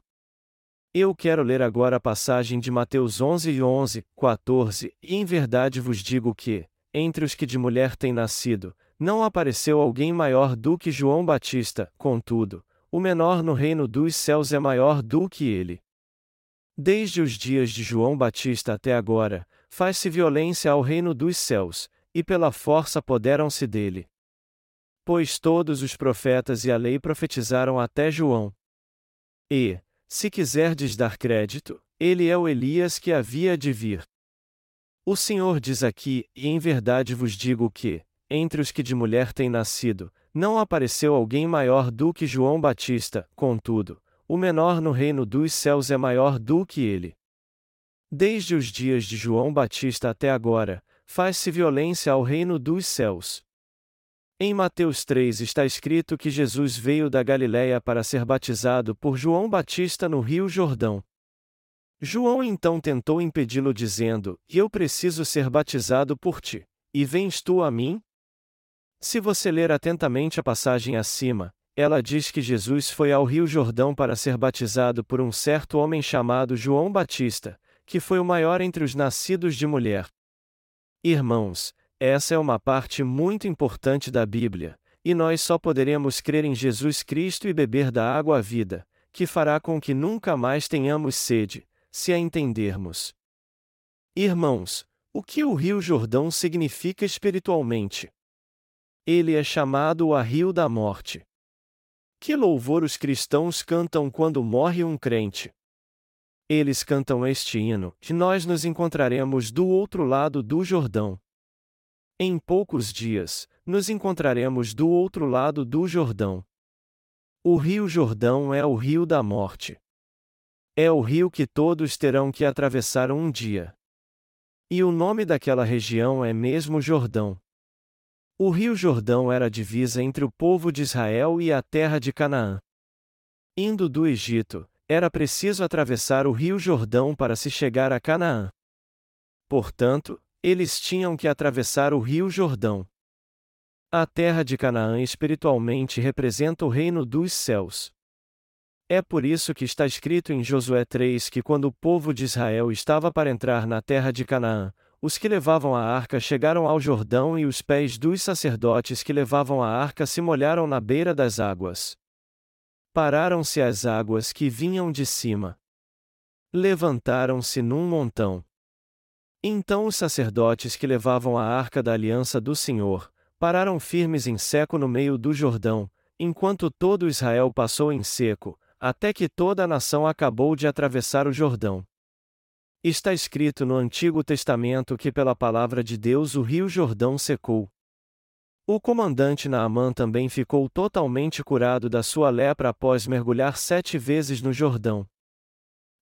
Eu quero ler agora a passagem de Mateus 11 e 11, 14, e em verdade vos digo que, entre os que de mulher têm nascido, não apareceu alguém maior do que João Batista, contudo, o menor no reino dos céus é maior do que ele. Desde os dias de João Batista até agora, faz-se violência ao reino dos céus, e pela força apoderam-se dele. Pois todos os profetas e a lei profetizaram até João. E, se quiserdes dar crédito, ele é o Elias que havia de vir. O Senhor diz aqui, e em verdade vos digo que, entre os que de mulher têm nascido, não apareceu alguém maior do que João Batista, contudo, o menor no reino dos céus é maior do que ele. Desde os dias de João Batista até agora, faz-se violência ao reino dos céus. Em Mateus 3 está escrito que Jesus veio da Galiléia para ser batizado por João Batista no Rio Jordão. João então tentou impedi-lo dizendo: Eu preciso ser batizado por ti. E vens tu a mim? Se você ler atentamente a passagem acima, ela diz que Jesus foi ao Rio Jordão para ser batizado por um certo homem chamado João Batista, que foi o maior entre os nascidos de mulher. Irmãos, essa é uma parte muito importante da Bíblia, e nós só poderemos crer em Jesus Cristo e beber da água à vida, que fará com que nunca mais tenhamos sede, se a entendermos. Irmãos, o que o Rio Jordão significa espiritualmente? Ele é chamado a Rio da Morte. Que louvor os cristãos cantam quando morre um crente! Eles cantam este hino, que nós nos encontraremos do outro lado do Jordão. Em poucos dias, nos encontraremos do outro lado do Jordão. O Rio Jordão é o rio da morte. É o rio que todos terão que atravessar um dia. E o nome daquela região é mesmo Jordão. O rio Jordão era a divisa entre o povo de Israel e a terra de Canaã. Indo do Egito, era preciso atravessar o rio Jordão para se chegar a Canaã. Portanto, eles tinham que atravessar o rio Jordão. A terra de Canaã espiritualmente representa o reino dos céus. É por isso que está escrito em Josué 3 que quando o povo de Israel estava para entrar na terra de Canaã, os que levavam a arca chegaram ao Jordão e os pés dos sacerdotes que levavam a arca se molharam na beira das águas. Pararam-se as águas que vinham de cima. Levantaram-se num montão. Então os sacerdotes que levavam a arca da aliança do Senhor, pararam firmes em seco no meio do Jordão, enquanto todo Israel passou em seco, até que toda a nação acabou de atravessar o Jordão. Está escrito no Antigo Testamento que pela palavra de Deus o rio Jordão secou. O comandante Naamã também ficou totalmente curado da sua lepra após mergulhar sete vezes no Jordão.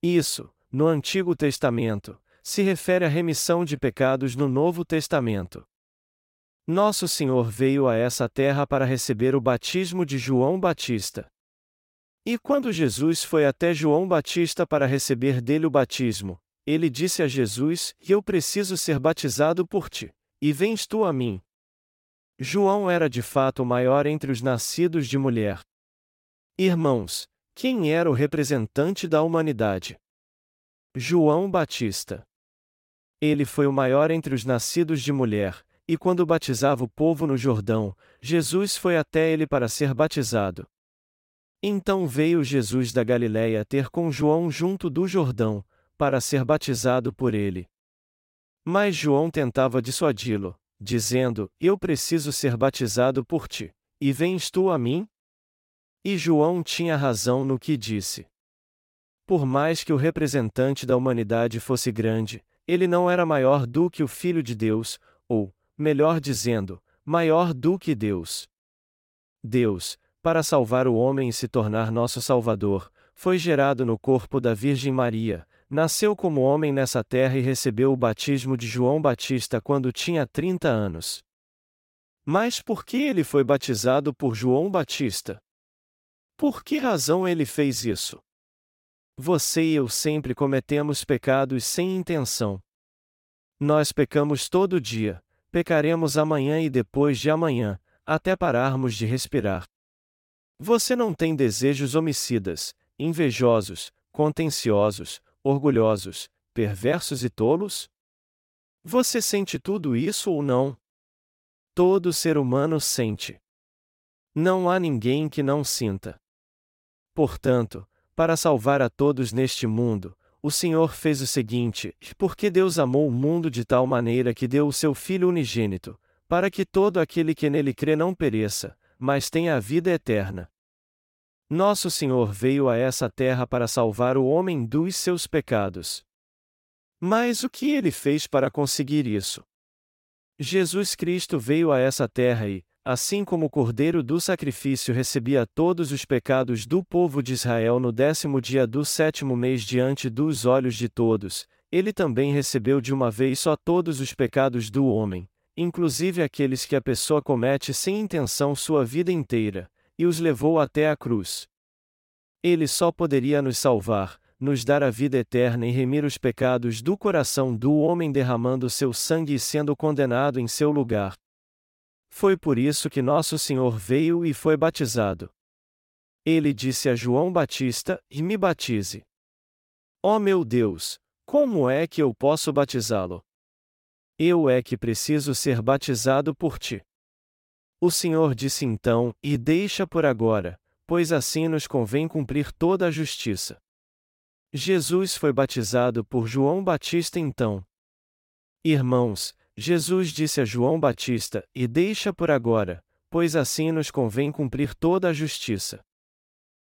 Isso, no Antigo Testamento, se refere à remissão de pecados no Novo Testamento. Nosso Senhor veio a essa terra para receber o batismo de João Batista. E quando Jesus foi até João Batista para receber dele o batismo, ele disse a Jesus: Eu preciso ser batizado por ti, e vens tu a mim. João era de fato o maior entre os nascidos de mulher. Irmãos, quem era o representante da humanidade? João Batista. Ele foi o maior entre os nascidos de mulher, e quando batizava o povo no Jordão, Jesus foi até ele para ser batizado. Então veio Jesus da Galiléia ter com João junto do Jordão, para ser batizado por ele. Mas João tentava dissuadi-lo, dizendo: Eu preciso ser batizado por ti, e vens tu a mim? E João tinha razão no que disse. Por mais que o representante da humanidade fosse grande, ele não era maior do que o Filho de Deus, ou, melhor dizendo, maior do que Deus. Deus, para salvar o homem e se tornar nosso Salvador, foi gerado no corpo da Virgem Maria, nasceu como homem nessa terra e recebeu o batismo de João Batista quando tinha 30 anos. Mas por que ele foi batizado por João Batista? Por que razão ele fez isso? Você e eu sempre cometemos pecados sem intenção. Nós pecamos todo dia, pecaremos amanhã e depois de amanhã, até pararmos de respirar. Você não tem desejos homicidas, invejosos, contenciosos, orgulhosos, perversos e tolos? Você sente tudo isso ou não? Todo ser humano sente. Não há ninguém que não sinta. Portanto, para salvar a todos neste mundo, o Senhor fez o seguinte: porque Deus amou o mundo de tal maneira que deu o seu Filho unigênito, para que todo aquele que nele crê não pereça, mas tenha a vida eterna. Nosso Senhor veio a essa terra para salvar o homem dos seus pecados. Mas o que ele fez para conseguir isso? Jesus Cristo veio a essa terra e, Assim como o cordeiro do sacrifício recebia todos os pecados do povo de Israel no décimo dia do sétimo mês diante dos olhos de todos, ele também recebeu de uma vez só todos os pecados do homem, inclusive aqueles que a pessoa comete sem intenção sua vida inteira, e os levou até a cruz. Ele só poderia nos salvar, nos dar a vida eterna e remir os pecados do coração do homem derramando seu sangue e sendo condenado em seu lugar, foi por isso que Nosso Senhor veio e foi batizado. Ele disse a João Batista: E me batize. Ó oh meu Deus, como é que eu posso batizá-lo? Eu é que preciso ser batizado por ti. O Senhor disse então: E deixa por agora, pois assim nos convém cumprir toda a justiça. Jesus foi batizado por João Batista então. Irmãos, Jesus disse a João Batista: E deixa por agora, pois assim nos convém cumprir toda a justiça.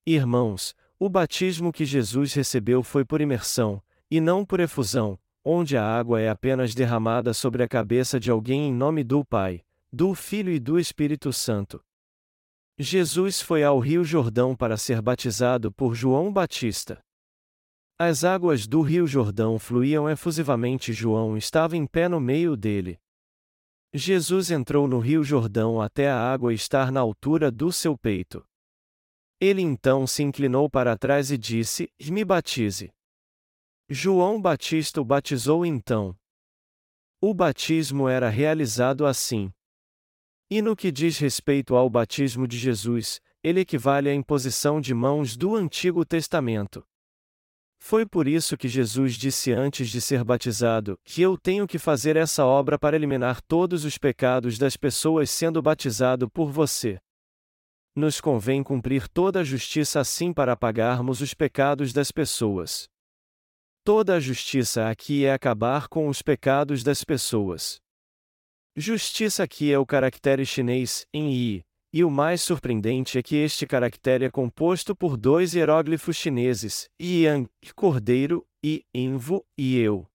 Irmãos, o batismo que Jesus recebeu foi por imersão, e não por efusão, onde a água é apenas derramada sobre a cabeça de alguém em nome do Pai, do Filho e do Espírito Santo. Jesus foi ao Rio Jordão para ser batizado por João Batista. As águas do rio Jordão fluíam efusivamente. João estava em pé no meio dele. Jesus entrou no rio Jordão até a água estar na altura do seu peito. Ele então se inclinou para trás e disse: Me batize. João Batista o batizou então. O batismo era realizado assim. E no que diz respeito ao batismo de Jesus, ele equivale à imposição de mãos do Antigo Testamento. Foi por isso que Jesus disse antes de ser batizado: que eu tenho que fazer essa obra para eliminar todos os pecados das pessoas sendo batizado por você. Nos convém cumprir toda a justiça assim para apagarmos os pecados das pessoas. Toda a justiça aqui é acabar com os pecados das pessoas. Justiça aqui é o caractere chinês, em I, e o mais surpreendente é que este caractere é composto por dois hieróglifos chineses, Yang, cordeiro, e Invo, e eu.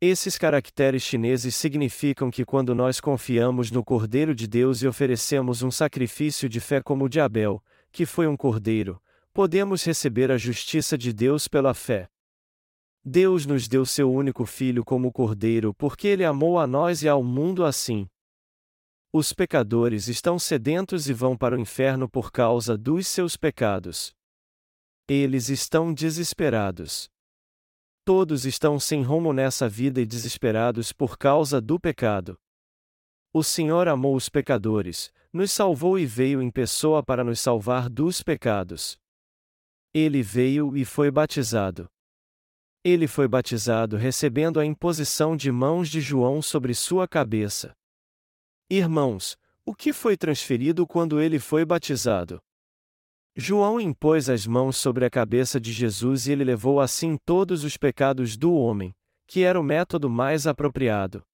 Esses caracteres chineses significam que quando nós confiamos no Cordeiro de Deus e oferecemos um sacrifício de fé como o de Abel, que foi um cordeiro, podemos receber a justiça de Deus pela fé. Deus nos deu seu único filho como cordeiro porque ele amou a nós e ao mundo assim. Os pecadores estão sedentos e vão para o inferno por causa dos seus pecados. Eles estão desesperados. Todos estão sem rumo nessa vida e desesperados por causa do pecado. O Senhor amou os pecadores, nos salvou e veio em pessoa para nos salvar dos pecados. Ele veio e foi batizado. Ele foi batizado recebendo a imposição de mãos de João sobre sua cabeça. Irmãos, o que foi transferido quando ele foi batizado? João impôs as mãos sobre a cabeça de Jesus e ele levou assim todos os pecados do homem, que era o método mais apropriado.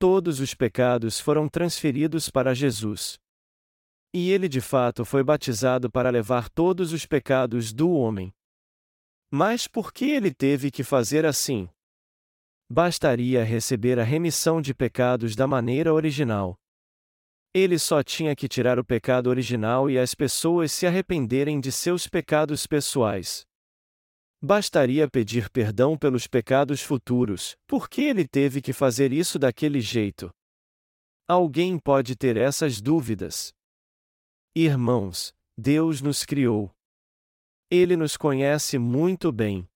Todos os pecados foram transferidos para Jesus. E ele de fato foi batizado para levar todos os pecados do homem. Mas por que ele teve que fazer assim? Bastaria receber a remissão de pecados da maneira original. Ele só tinha que tirar o pecado original e as pessoas se arrependerem de seus pecados pessoais. Bastaria pedir perdão pelos pecados futuros, por que ele teve que fazer isso daquele jeito? Alguém pode ter essas dúvidas. Irmãos, Deus nos criou. Ele nos conhece muito bem.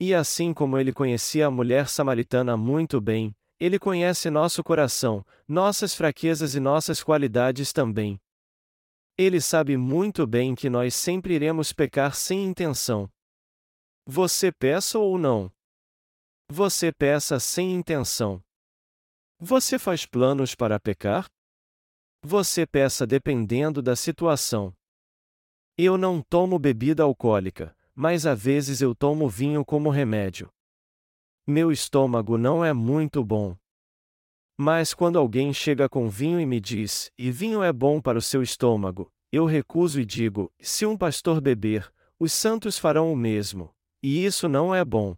E assim como ele conhecia a mulher samaritana muito bem, ele conhece nosso coração, nossas fraquezas e nossas qualidades também. Ele sabe muito bem que nós sempre iremos pecar sem intenção. Você peça ou não? Você peça sem intenção. Você faz planos para pecar? Você peça dependendo da situação. Eu não tomo bebida alcoólica, mas às vezes eu tomo vinho como remédio. Meu estômago não é muito bom. Mas quando alguém chega com vinho e me diz, e vinho é bom para o seu estômago, eu recuso e digo: se um pastor beber, os santos farão o mesmo, e isso não é bom.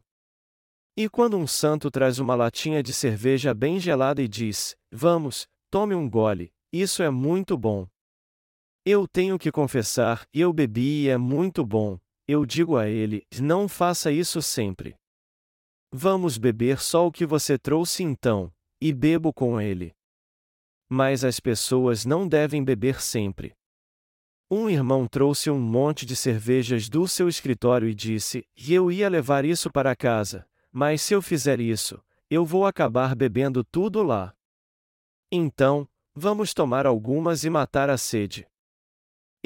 E quando um santo traz uma latinha de cerveja bem gelada e diz: Vamos, tome um gole, isso é muito bom. Eu tenho que confessar, eu bebi e é muito bom, eu digo a ele: não faça isso sempre. Vamos beber só o que você trouxe então, e bebo com ele. Mas as pessoas não devem beber sempre. Um irmão trouxe um monte de cervejas do seu escritório e disse: e eu ia levar isso para casa, mas se eu fizer isso, eu vou acabar bebendo tudo lá. Então, vamos tomar algumas e matar a sede.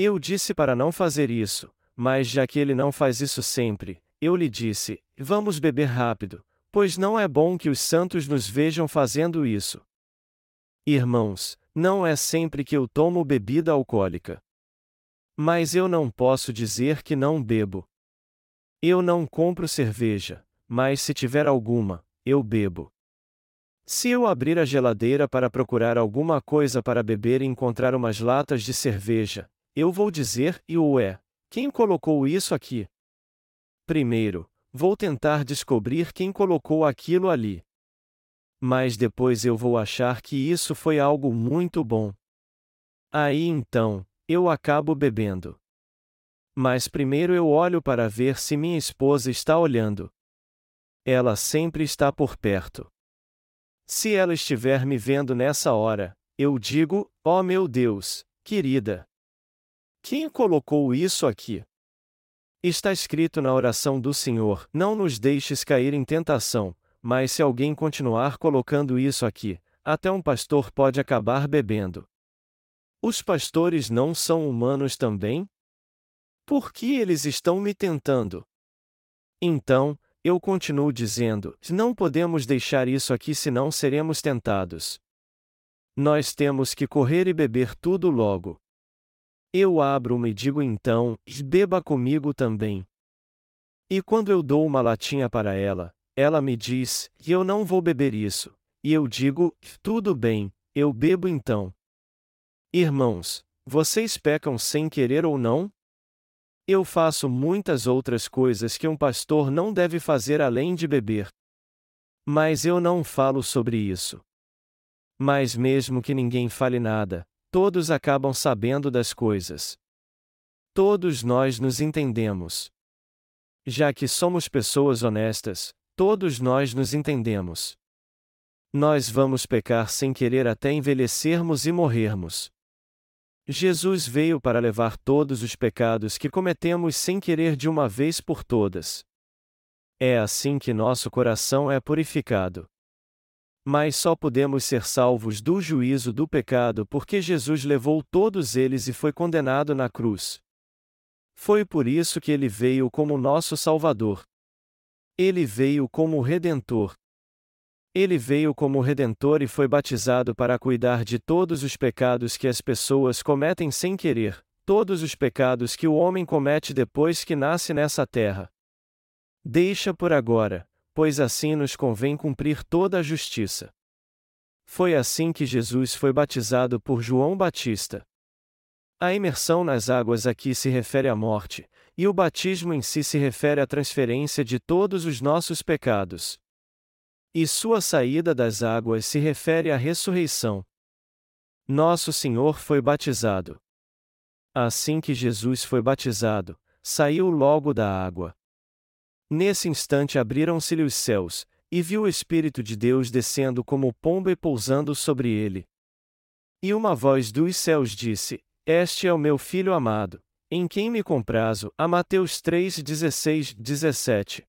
Eu disse para não fazer isso, mas já que ele não faz isso sempre, eu lhe disse: Vamos beber rápido, pois não é bom que os santos nos vejam fazendo isso. Irmãos, não é sempre que eu tomo bebida alcoólica. Mas eu não posso dizer que não bebo. Eu não compro cerveja, mas se tiver alguma, eu bebo. Se eu abrir a geladeira para procurar alguma coisa para beber e encontrar umas latas de cerveja, eu vou dizer, e o é, quem colocou isso aqui? Primeiro, vou tentar descobrir quem colocou aquilo ali. Mas depois eu vou achar que isso foi algo muito bom. Aí então, eu acabo bebendo. Mas primeiro eu olho para ver se minha esposa está olhando. Ela sempre está por perto. Se ela estiver me vendo nessa hora, eu digo: Oh meu Deus, querida, quem colocou isso aqui? Está escrito na oração do Senhor: Não nos deixes cair em tentação, mas se alguém continuar colocando isso aqui, até um pastor pode acabar bebendo. Os pastores não são humanos também? Por que eles estão me tentando? Então, eu continuo dizendo: não podemos deixar isso aqui senão seremos tentados. Nós temos que correr e beber tudo logo. Eu abro-me e digo então: beba comigo também. E quando eu dou uma latinha para ela, ela me diz: eu não vou beber isso. E eu digo: tudo bem, eu bebo então. Irmãos, vocês pecam sem querer ou não? Eu faço muitas outras coisas que um pastor não deve fazer além de beber. Mas eu não falo sobre isso. Mas mesmo que ninguém fale nada, Todos acabam sabendo das coisas. Todos nós nos entendemos. Já que somos pessoas honestas, todos nós nos entendemos. Nós vamos pecar sem querer até envelhecermos e morrermos. Jesus veio para levar todos os pecados que cometemos sem querer de uma vez por todas. É assim que nosso coração é purificado. Mas só podemos ser salvos do juízo do pecado porque Jesus levou todos eles e foi condenado na cruz. Foi por isso que ele veio como nosso Salvador. Ele veio como Redentor. Ele veio como Redentor e foi batizado para cuidar de todos os pecados que as pessoas cometem sem querer, todos os pecados que o homem comete depois que nasce nessa terra. Deixa por agora, pois assim nos convém cumprir toda a justiça. Foi assim que Jesus foi batizado por João Batista. A imersão nas águas aqui se refere à morte, e o batismo em si se refere à transferência de todos os nossos pecados. E sua saída das águas se refere à ressurreição. Nosso Senhor foi batizado. Assim que Jesus foi batizado, saiu logo da água. Nesse instante abriram-se-lhe os céus, e viu o Espírito de Deus descendo como pomba e pousando sobre ele. E uma voz dos céus disse: Este é o meu filho amado, em quem me comprazo. A Mateus 3, 16, 17.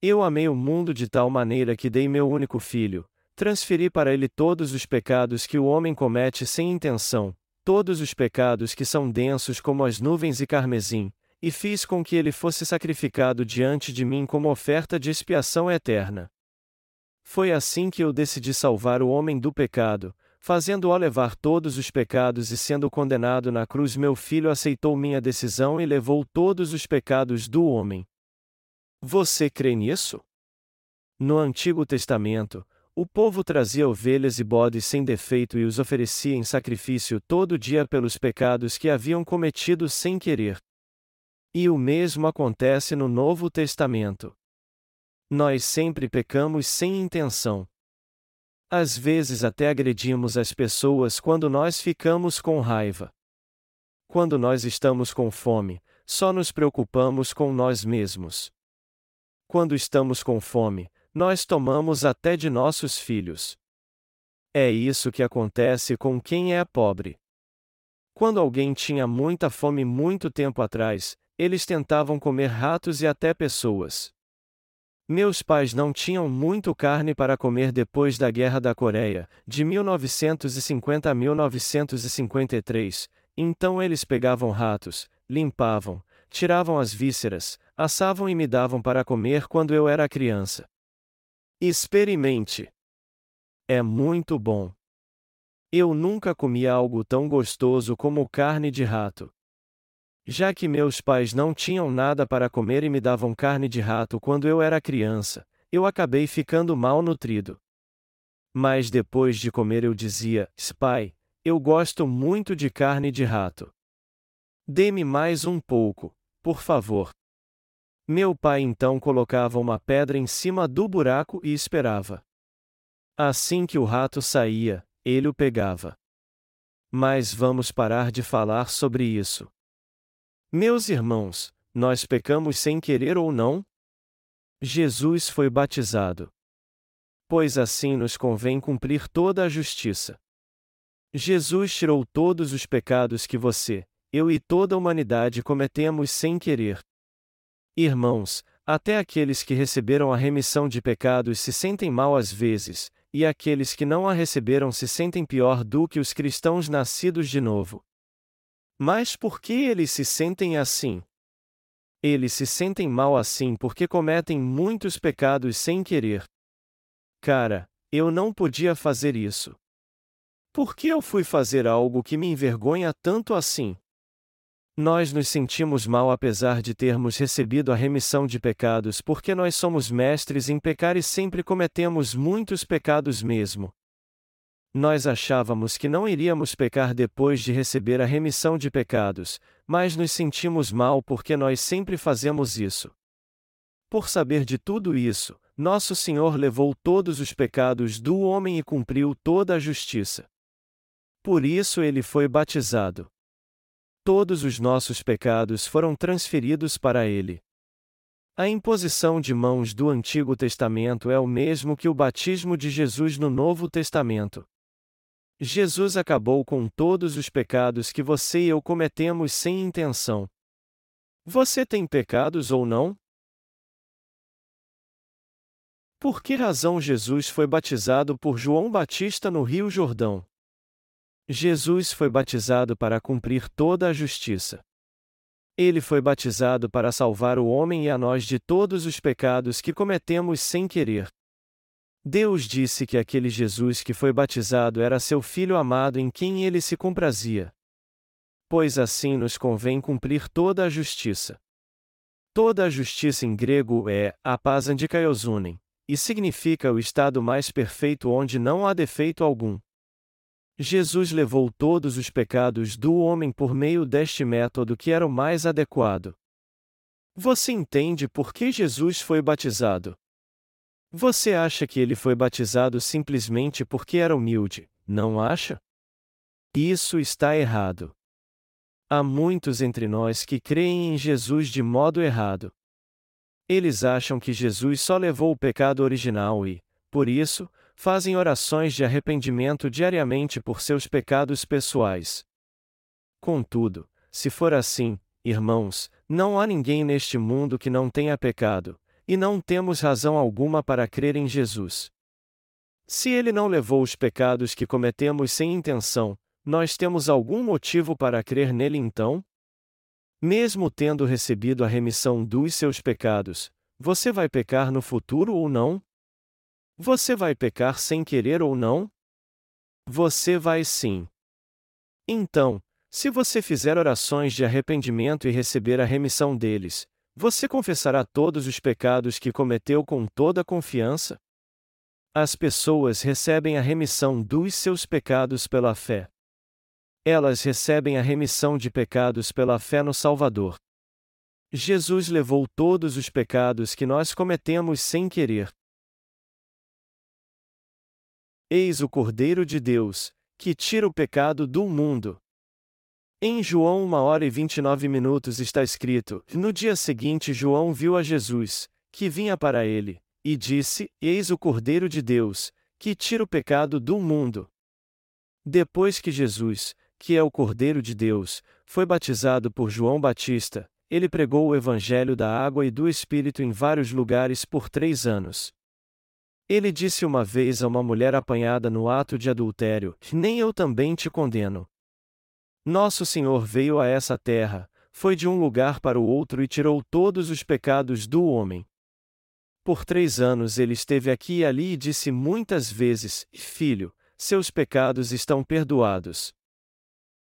Eu amei o mundo de tal maneira que dei meu único filho, transferi para ele todos os pecados que o homem comete sem intenção, todos os pecados que são densos como as nuvens e carmesim, e fiz com que ele fosse sacrificado diante de mim como oferta de expiação eterna. Foi assim que eu decidi salvar o homem do pecado, fazendo-o levar todos os pecados e sendo condenado na cruz, meu filho aceitou minha decisão e levou todos os pecados do homem. Você crê nisso? No Antigo Testamento, o povo trazia ovelhas e bodes sem defeito e os oferecia em sacrifício todo dia pelos pecados que haviam cometido sem querer. E o mesmo acontece no Novo Testamento. Nós sempre pecamos sem intenção. Às vezes até agredimos as pessoas quando nós ficamos com raiva. Quando nós estamos com fome, só nos preocupamos com nós mesmos. Quando estamos com fome, nós tomamos até de nossos filhos. É isso que acontece com quem é pobre. Quando alguém tinha muita fome muito tempo atrás, eles tentavam comer ratos e até pessoas. Meus pais não tinham muito carne para comer depois da Guerra da Coreia, de 1950 a 1953, então eles pegavam ratos, limpavam, tiravam as vísceras, assavam e me davam para comer quando eu era criança. Experimente! É muito bom. Eu nunca comi algo tão gostoso como carne de rato. Já que meus pais não tinham nada para comer e me davam carne de rato quando eu era criança, eu acabei ficando mal nutrido. Mas depois de comer eu dizia: Pai, eu gosto muito de carne de rato. Dê-me mais um pouco, por favor. Meu pai então colocava uma pedra em cima do buraco e esperava. Assim que o rato saía, ele o pegava. Mas vamos parar de falar sobre isso. Meus irmãos, nós pecamos sem querer ou não? Jesus foi batizado. Pois assim nos convém cumprir toda a justiça. Jesus tirou todos os pecados que você, eu e toda a humanidade cometemos sem querer. Irmãos, até aqueles que receberam a remissão de pecados se sentem mal às vezes, e aqueles que não a receberam se sentem pior do que os cristãos nascidos de novo. Mas por que eles se sentem assim? Eles se sentem mal assim porque cometem muitos pecados sem querer. Cara, eu não podia fazer isso. Por que eu fui fazer algo que me envergonha tanto assim? Nós nos sentimos mal apesar de termos recebido a remissão de pecados porque nós somos mestres em pecar e sempre cometemos muitos pecados mesmo. Nós achávamos que não iríamos pecar depois de receber a remissão de pecados, mas nos sentimos mal porque nós sempre fazemos isso. Por saber de tudo isso, nosso Senhor levou todos os pecados do homem e cumpriu toda a justiça. Por isso ele foi batizado todos os nossos pecados foram transferidos para ele. A imposição de mãos do Antigo Testamento é o mesmo que o batismo de Jesus no Novo Testamento. Jesus acabou com todos os pecados que você e eu cometemos sem intenção. Você tem pecados ou não? Por que razão Jesus foi batizado por João Batista no Rio Jordão? Jesus foi batizado para cumprir toda a justiça. Ele foi batizado para salvar o homem e a nós de todos os pecados que cometemos sem querer. Deus disse que aquele Jesus que foi batizado era seu Filho amado em quem ele se comprazia. Pois assim nos convém cumprir toda a justiça. Toda a justiça em grego é apaz andikaiosunen, e significa o estado mais perfeito onde não há defeito algum. Jesus levou todos os pecados do homem por meio deste método que era o mais adequado. Você entende por que Jesus foi batizado? Você acha que ele foi batizado simplesmente porque era humilde, não acha? Isso está errado. Há muitos entre nós que creem em Jesus de modo errado. Eles acham que Jesus só levou o pecado original e, por isso, fazem orações de arrependimento diariamente por seus pecados pessoais. Contudo, se for assim, irmãos, não há ninguém neste mundo que não tenha pecado, e não temos razão alguma para crer em Jesus. Se ele não levou os pecados que cometemos sem intenção, nós temos algum motivo para crer nele então? Mesmo tendo recebido a remissão dos seus pecados, você vai pecar no futuro ou não? Você vai pecar sem querer ou não? Você vai sim. Então, se você fizer orações de arrependimento e receber a remissão deles, você confessará todos os pecados que cometeu com toda confiança? As pessoas recebem a remissão dos seus pecados pela fé. Elas recebem a remissão de pecados pela fé no Salvador. Jesus levou todos os pecados que nós cometemos sem querer. Eis o Cordeiro de Deus, que tira o pecado do mundo. Em João 1 hora e 29 minutos está escrito: No dia seguinte, João viu a Jesus, que vinha para ele, e disse: Eis o Cordeiro de Deus, que tira o pecado do mundo. Depois que Jesus, que é o Cordeiro de Deus, foi batizado por João Batista, ele pregou o Evangelho da água e do Espírito em vários lugares por três anos. Ele disse uma vez a uma mulher apanhada no ato de adultério: Nem eu também te condeno. Nosso Senhor veio a essa terra, foi de um lugar para o outro e tirou todos os pecados do homem. Por três anos ele esteve aqui e ali e disse muitas vezes: Filho, seus pecados estão perdoados.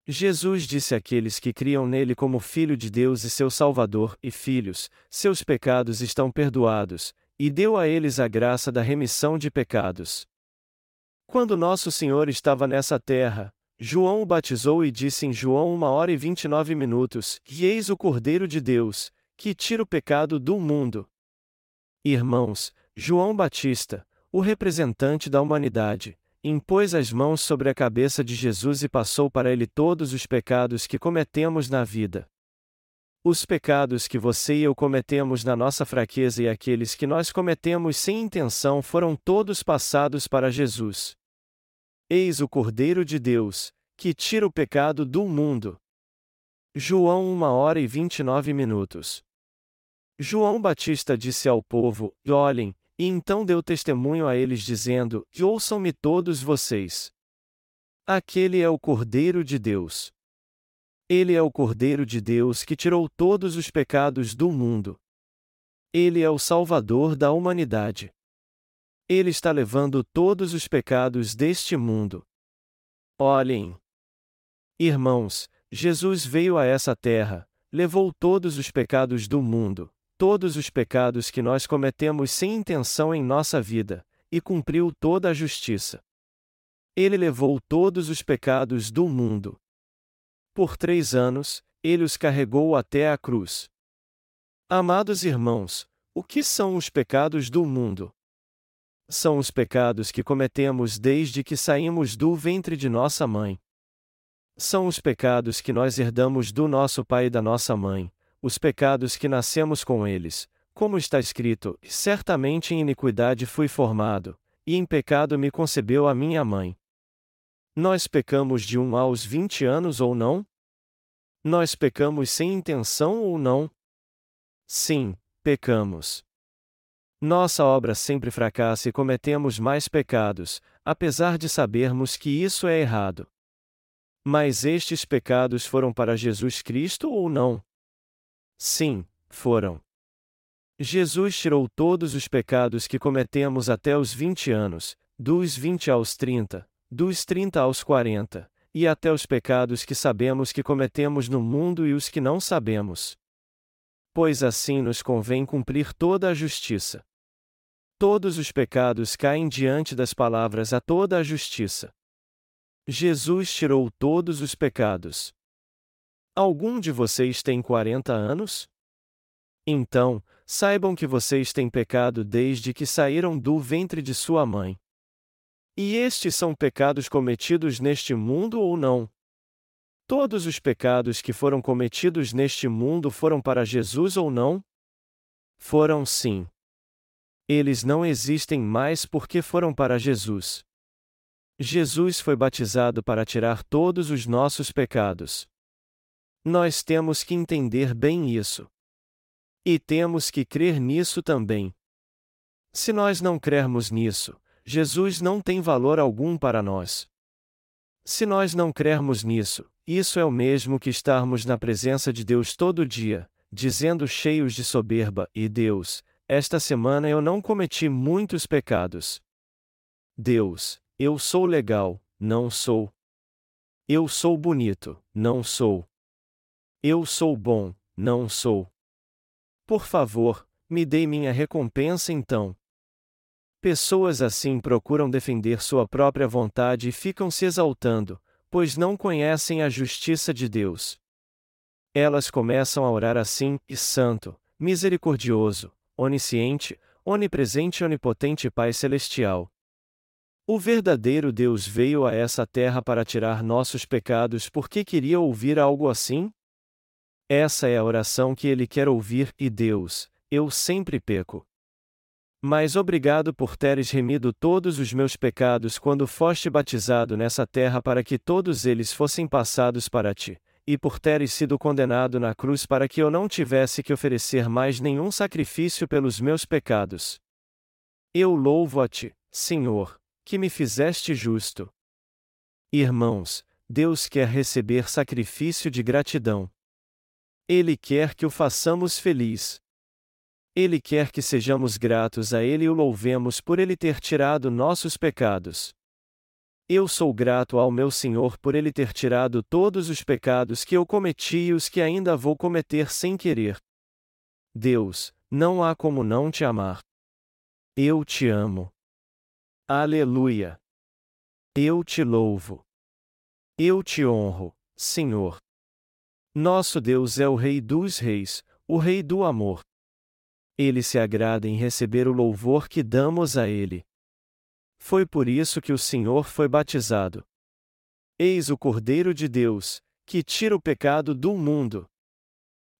Jesus disse àqueles que criam nele como Filho de Deus e seu Salvador, e filhos, seus pecados estão perdoados, e deu a eles a graça da remissão de pecados. Quando Nosso Senhor estava nessa terra, João o batizou e disse em João 1 hora e 29 minutos: E eis o Cordeiro de Deus, que tira o pecado do mundo. Irmãos, João Batista, o representante da humanidade, impôs as mãos sobre a cabeça de Jesus e passou para ele todos os pecados que cometemos na vida. Os pecados que você e eu cometemos na nossa fraqueza e aqueles que nós cometemos sem intenção foram todos passados para Jesus. Eis o Cordeiro de Deus, que tira o pecado do mundo. João 1 hora e 29 minutos. João Batista disse ao povo: Olhem, e então deu testemunho a eles dizendo: Ouçam-me todos vocês. Aquele é o Cordeiro de Deus. Ele é o Cordeiro de Deus que tirou todos os pecados do mundo. Ele é o Salvador da humanidade. Ele está levando todos os pecados deste mundo. Olhem! Irmãos, Jesus veio a essa terra, levou todos os pecados do mundo, todos os pecados que nós cometemos sem intenção em nossa vida, e cumpriu toda a justiça. Ele levou todos os pecados do mundo. Por três anos, ele os carregou até a cruz. Amados irmãos, o que são os pecados do mundo? São os pecados que cometemos desde que saímos do ventre de nossa mãe. São os pecados que nós herdamos do nosso pai e da nossa mãe, os pecados que nascemos com eles, como está escrito: certamente em iniquidade fui formado, e em pecado me concebeu a minha mãe. Nós pecamos de um aos vinte anos ou não? Nós pecamos sem intenção ou não? Sim, pecamos. Nossa obra sempre fracassa e cometemos mais pecados, apesar de sabermos que isso é errado. Mas estes pecados foram para Jesus Cristo ou não? Sim, foram. Jesus tirou todos os pecados que cometemos até os 20 anos, dos 20 aos 30, dos 30 aos 40, e até os pecados que sabemos que cometemos no mundo e os que não sabemos. Pois assim nos convém cumprir toda a justiça. Todos os pecados caem diante das palavras a toda a justiça. Jesus tirou todos os pecados. Algum de vocês tem 40 anos? Então, saibam que vocês têm pecado desde que saíram do ventre de sua mãe. E estes são pecados cometidos neste mundo ou não? Todos os pecados que foram cometidos neste mundo foram para Jesus ou não? Foram sim. Eles não existem mais porque foram para Jesus. Jesus foi batizado para tirar todos os nossos pecados. Nós temos que entender bem isso. E temos que crer nisso também. Se nós não crermos nisso, Jesus não tem valor algum para nós. Se nós não crermos nisso, isso é o mesmo que estarmos na presença de Deus todo dia, dizendo cheios de soberba: E Deus, esta semana eu não cometi muitos pecados. Deus, eu sou legal, não sou. Eu sou bonito, não sou. Eu sou bom, não sou. Por favor, me dê minha recompensa então. Pessoas assim procuram defender sua própria vontade e ficam se exaltando, pois não conhecem a justiça de Deus. Elas começam a orar assim: e Santo, misericordioso, onisciente, onipresente e onipotente Pai Celestial. O verdadeiro Deus veio a essa terra para tirar nossos pecados porque queria ouvir algo assim? Essa é a oração que ele quer ouvir, e Deus, eu sempre peco. Mas obrigado por teres remido todos os meus pecados quando foste batizado nessa terra para que todos eles fossem passados para ti, e por teres sido condenado na cruz para que eu não tivesse que oferecer mais nenhum sacrifício pelos meus pecados. Eu louvo a ti, Senhor, que me fizeste justo. Irmãos, Deus quer receber sacrifício de gratidão. Ele quer que o façamos feliz. Ele quer que sejamos gratos a Ele e o louvemos por Ele ter tirado nossos pecados. Eu sou grato ao meu Senhor por Ele ter tirado todos os pecados que eu cometi e os que ainda vou cometer sem querer. Deus, não há como não te amar. Eu te amo. Aleluia. Eu te louvo. Eu te honro, Senhor. Nosso Deus é o Rei dos Reis, o Rei do amor ele se agrada em receber o louvor que damos a ele. Foi por isso que o Senhor foi batizado. Eis o Cordeiro de Deus, que tira o pecado do mundo.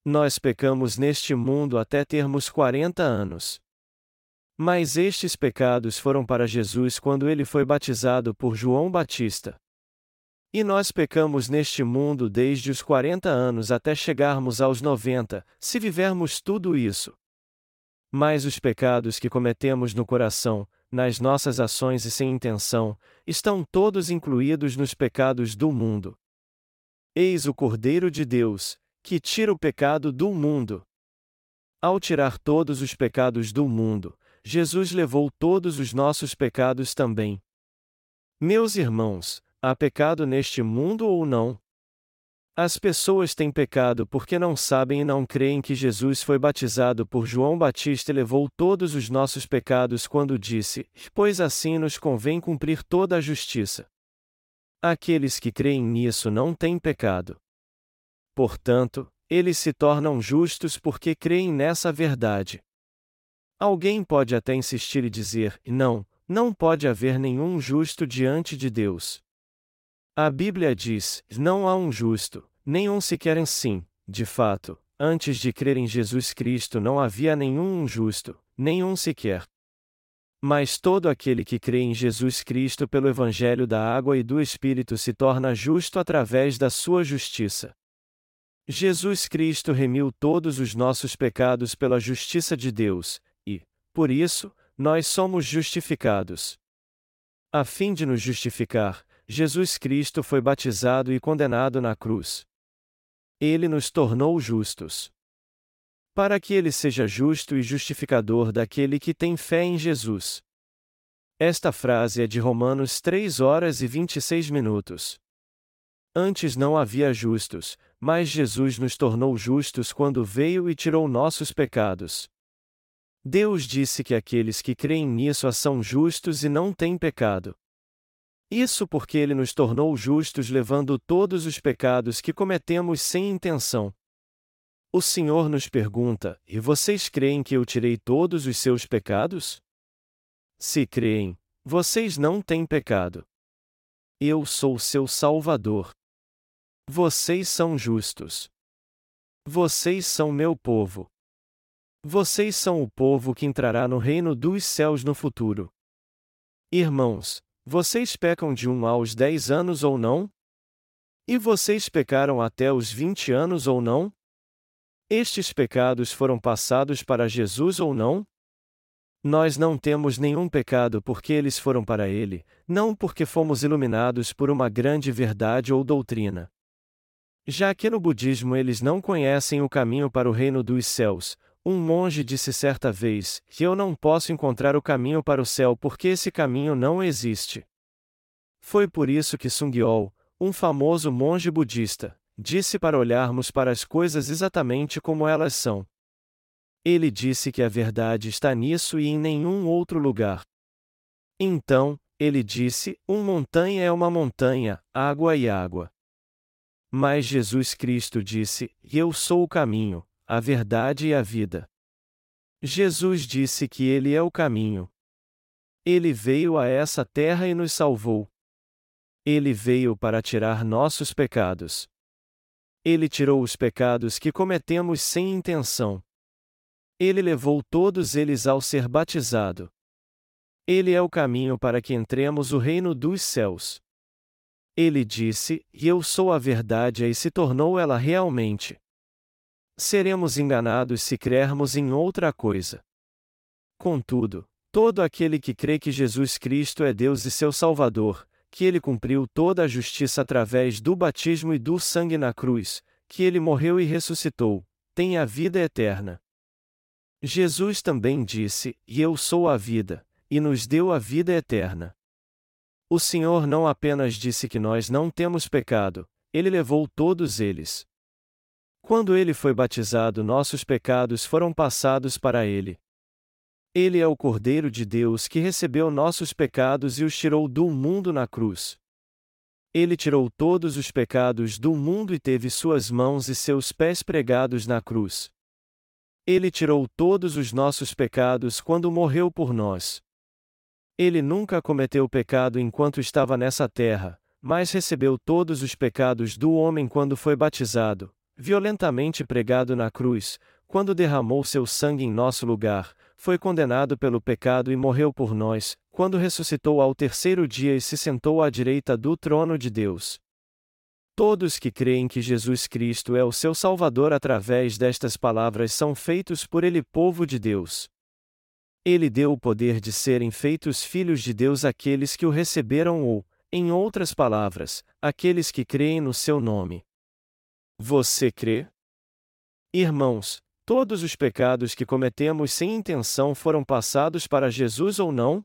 Nós pecamos neste mundo até termos 40 anos. Mas estes pecados foram para Jesus quando ele foi batizado por João Batista. E nós pecamos neste mundo desde os 40 anos até chegarmos aos 90, se vivermos tudo isso. Mas os pecados que cometemos no coração, nas nossas ações e sem intenção, estão todos incluídos nos pecados do mundo. Eis o Cordeiro de Deus, que tira o pecado do mundo. Ao tirar todos os pecados do mundo, Jesus levou todos os nossos pecados também. Meus irmãos, há pecado neste mundo ou não? As pessoas têm pecado porque não sabem e não creem que Jesus foi batizado por João Batista e levou todos os nossos pecados quando disse: Pois assim nos convém cumprir toda a justiça. Aqueles que creem nisso não têm pecado. Portanto, eles se tornam justos porque creem nessa verdade. Alguém pode até insistir e dizer: Não, não pode haver nenhum justo diante de Deus. A Bíblia diz: não há um justo, nenhum sequer em sim. De fato, antes de crer em Jesus Cristo não havia nenhum justo, nenhum sequer. Mas todo aquele que crê em Jesus Cristo pelo Evangelho da Água e do Espírito se torna justo através da sua justiça. Jesus Cristo remiu todos os nossos pecados pela justiça de Deus, e, por isso, nós somos justificados. A fim de nos justificar, Jesus Cristo foi batizado e condenado na cruz. Ele nos tornou justos. Para que ele seja justo e justificador daquele que tem fé em Jesus. Esta frase é de Romanos 3 horas e 26 minutos. Antes não havia justos, mas Jesus nos tornou justos quando veio e tirou nossos pecados. Deus disse que aqueles que creem nisso são justos e não têm pecado. Isso porque ele nos tornou justos levando todos os pecados que cometemos sem intenção. O Senhor nos pergunta: E vocês creem que eu tirei todos os seus pecados? Se creem, vocês não têm pecado. Eu sou seu Salvador. Vocês são justos. Vocês são meu povo. Vocês são o povo que entrará no reino dos céus no futuro. Irmãos, vocês pecam de um aos dez anos ou não? E vocês pecaram até os vinte anos ou não? Estes pecados foram passados para Jesus ou não? Nós não temos nenhum pecado porque eles foram para ele, não porque fomos iluminados por uma grande verdade ou doutrina. Já que no budismo eles não conhecem o caminho para o reino dos céus, um monge disse certa vez que eu não posso encontrar o caminho para o céu porque esse caminho não existe. Foi por isso que Sungyol, um famoso monge budista, disse para olharmos para as coisas exatamente como elas são. Ele disse que a verdade está nisso e em nenhum outro lugar. Então, ele disse: uma montanha é uma montanha, água e água. Mas Jesus Cristo disse: Eu sou o caminho, a verdade e a vida. Jesus disse que Ele é o caminho. Ele veio a essa terra e nos salvou. Ele veio para tirar nossos pecados. Ele tirou os pecados que cometemos sem intenção. Ele levou todos eles ao ser batizado. Ele é o caminho para que entremos o reino dos céus. Ele disse: E eu sou a verdade, e se tornou ela realmente. Seremos enganados se crermos em outra coisa. Contudo, todo aquele que crê que Jesus Cristo é Deus e seu Salvador, que ele cumpriu toda a justiça através do batismo e do sangue na cruz, que ele morreu e ressuscitou, tem a vida eterna. Jesus também disse: E eu sou a vida, e nos deu a vida eterna. O Senhor não apenas disse que nós não temos pecado, ele levou todos eles. Quando ele foi batizado, nossos pecados foram passados para ele. Ele é o Cordeiro de Deus que recebeu nossos pecados e os tirou do mundo na cruz. Ele tirou todos os pecados do mundo e teve suas mãos e seus pés pregados na cruz. Ele tirou todos os nossos pecados quando morreu por nós. Ele nunca cometeu pecado enquanto estava nessa terra, mas recebeu todos os pecados do homem quando foi batizado, violentamente pregado na cruz, quando derramou seu sangue em nosso lugar, foi condenado pelo pecado e morreu por nós, quando ressuscitou ao terceiro dia e se sentou à direita do trono de Deus. Todos que creem que Jesus Cristo é o seu Salvador através destas palavras são feitos por Ele povo de Deus. Ele deu o poder de serem feitos filhos de Deus àqueles que o receberam ou, em outras palavras, aqueles que creem no seu nome. Você crê? Irmãos, todos os pecados que cometemos sem intenção foram passados para Jesus ou não?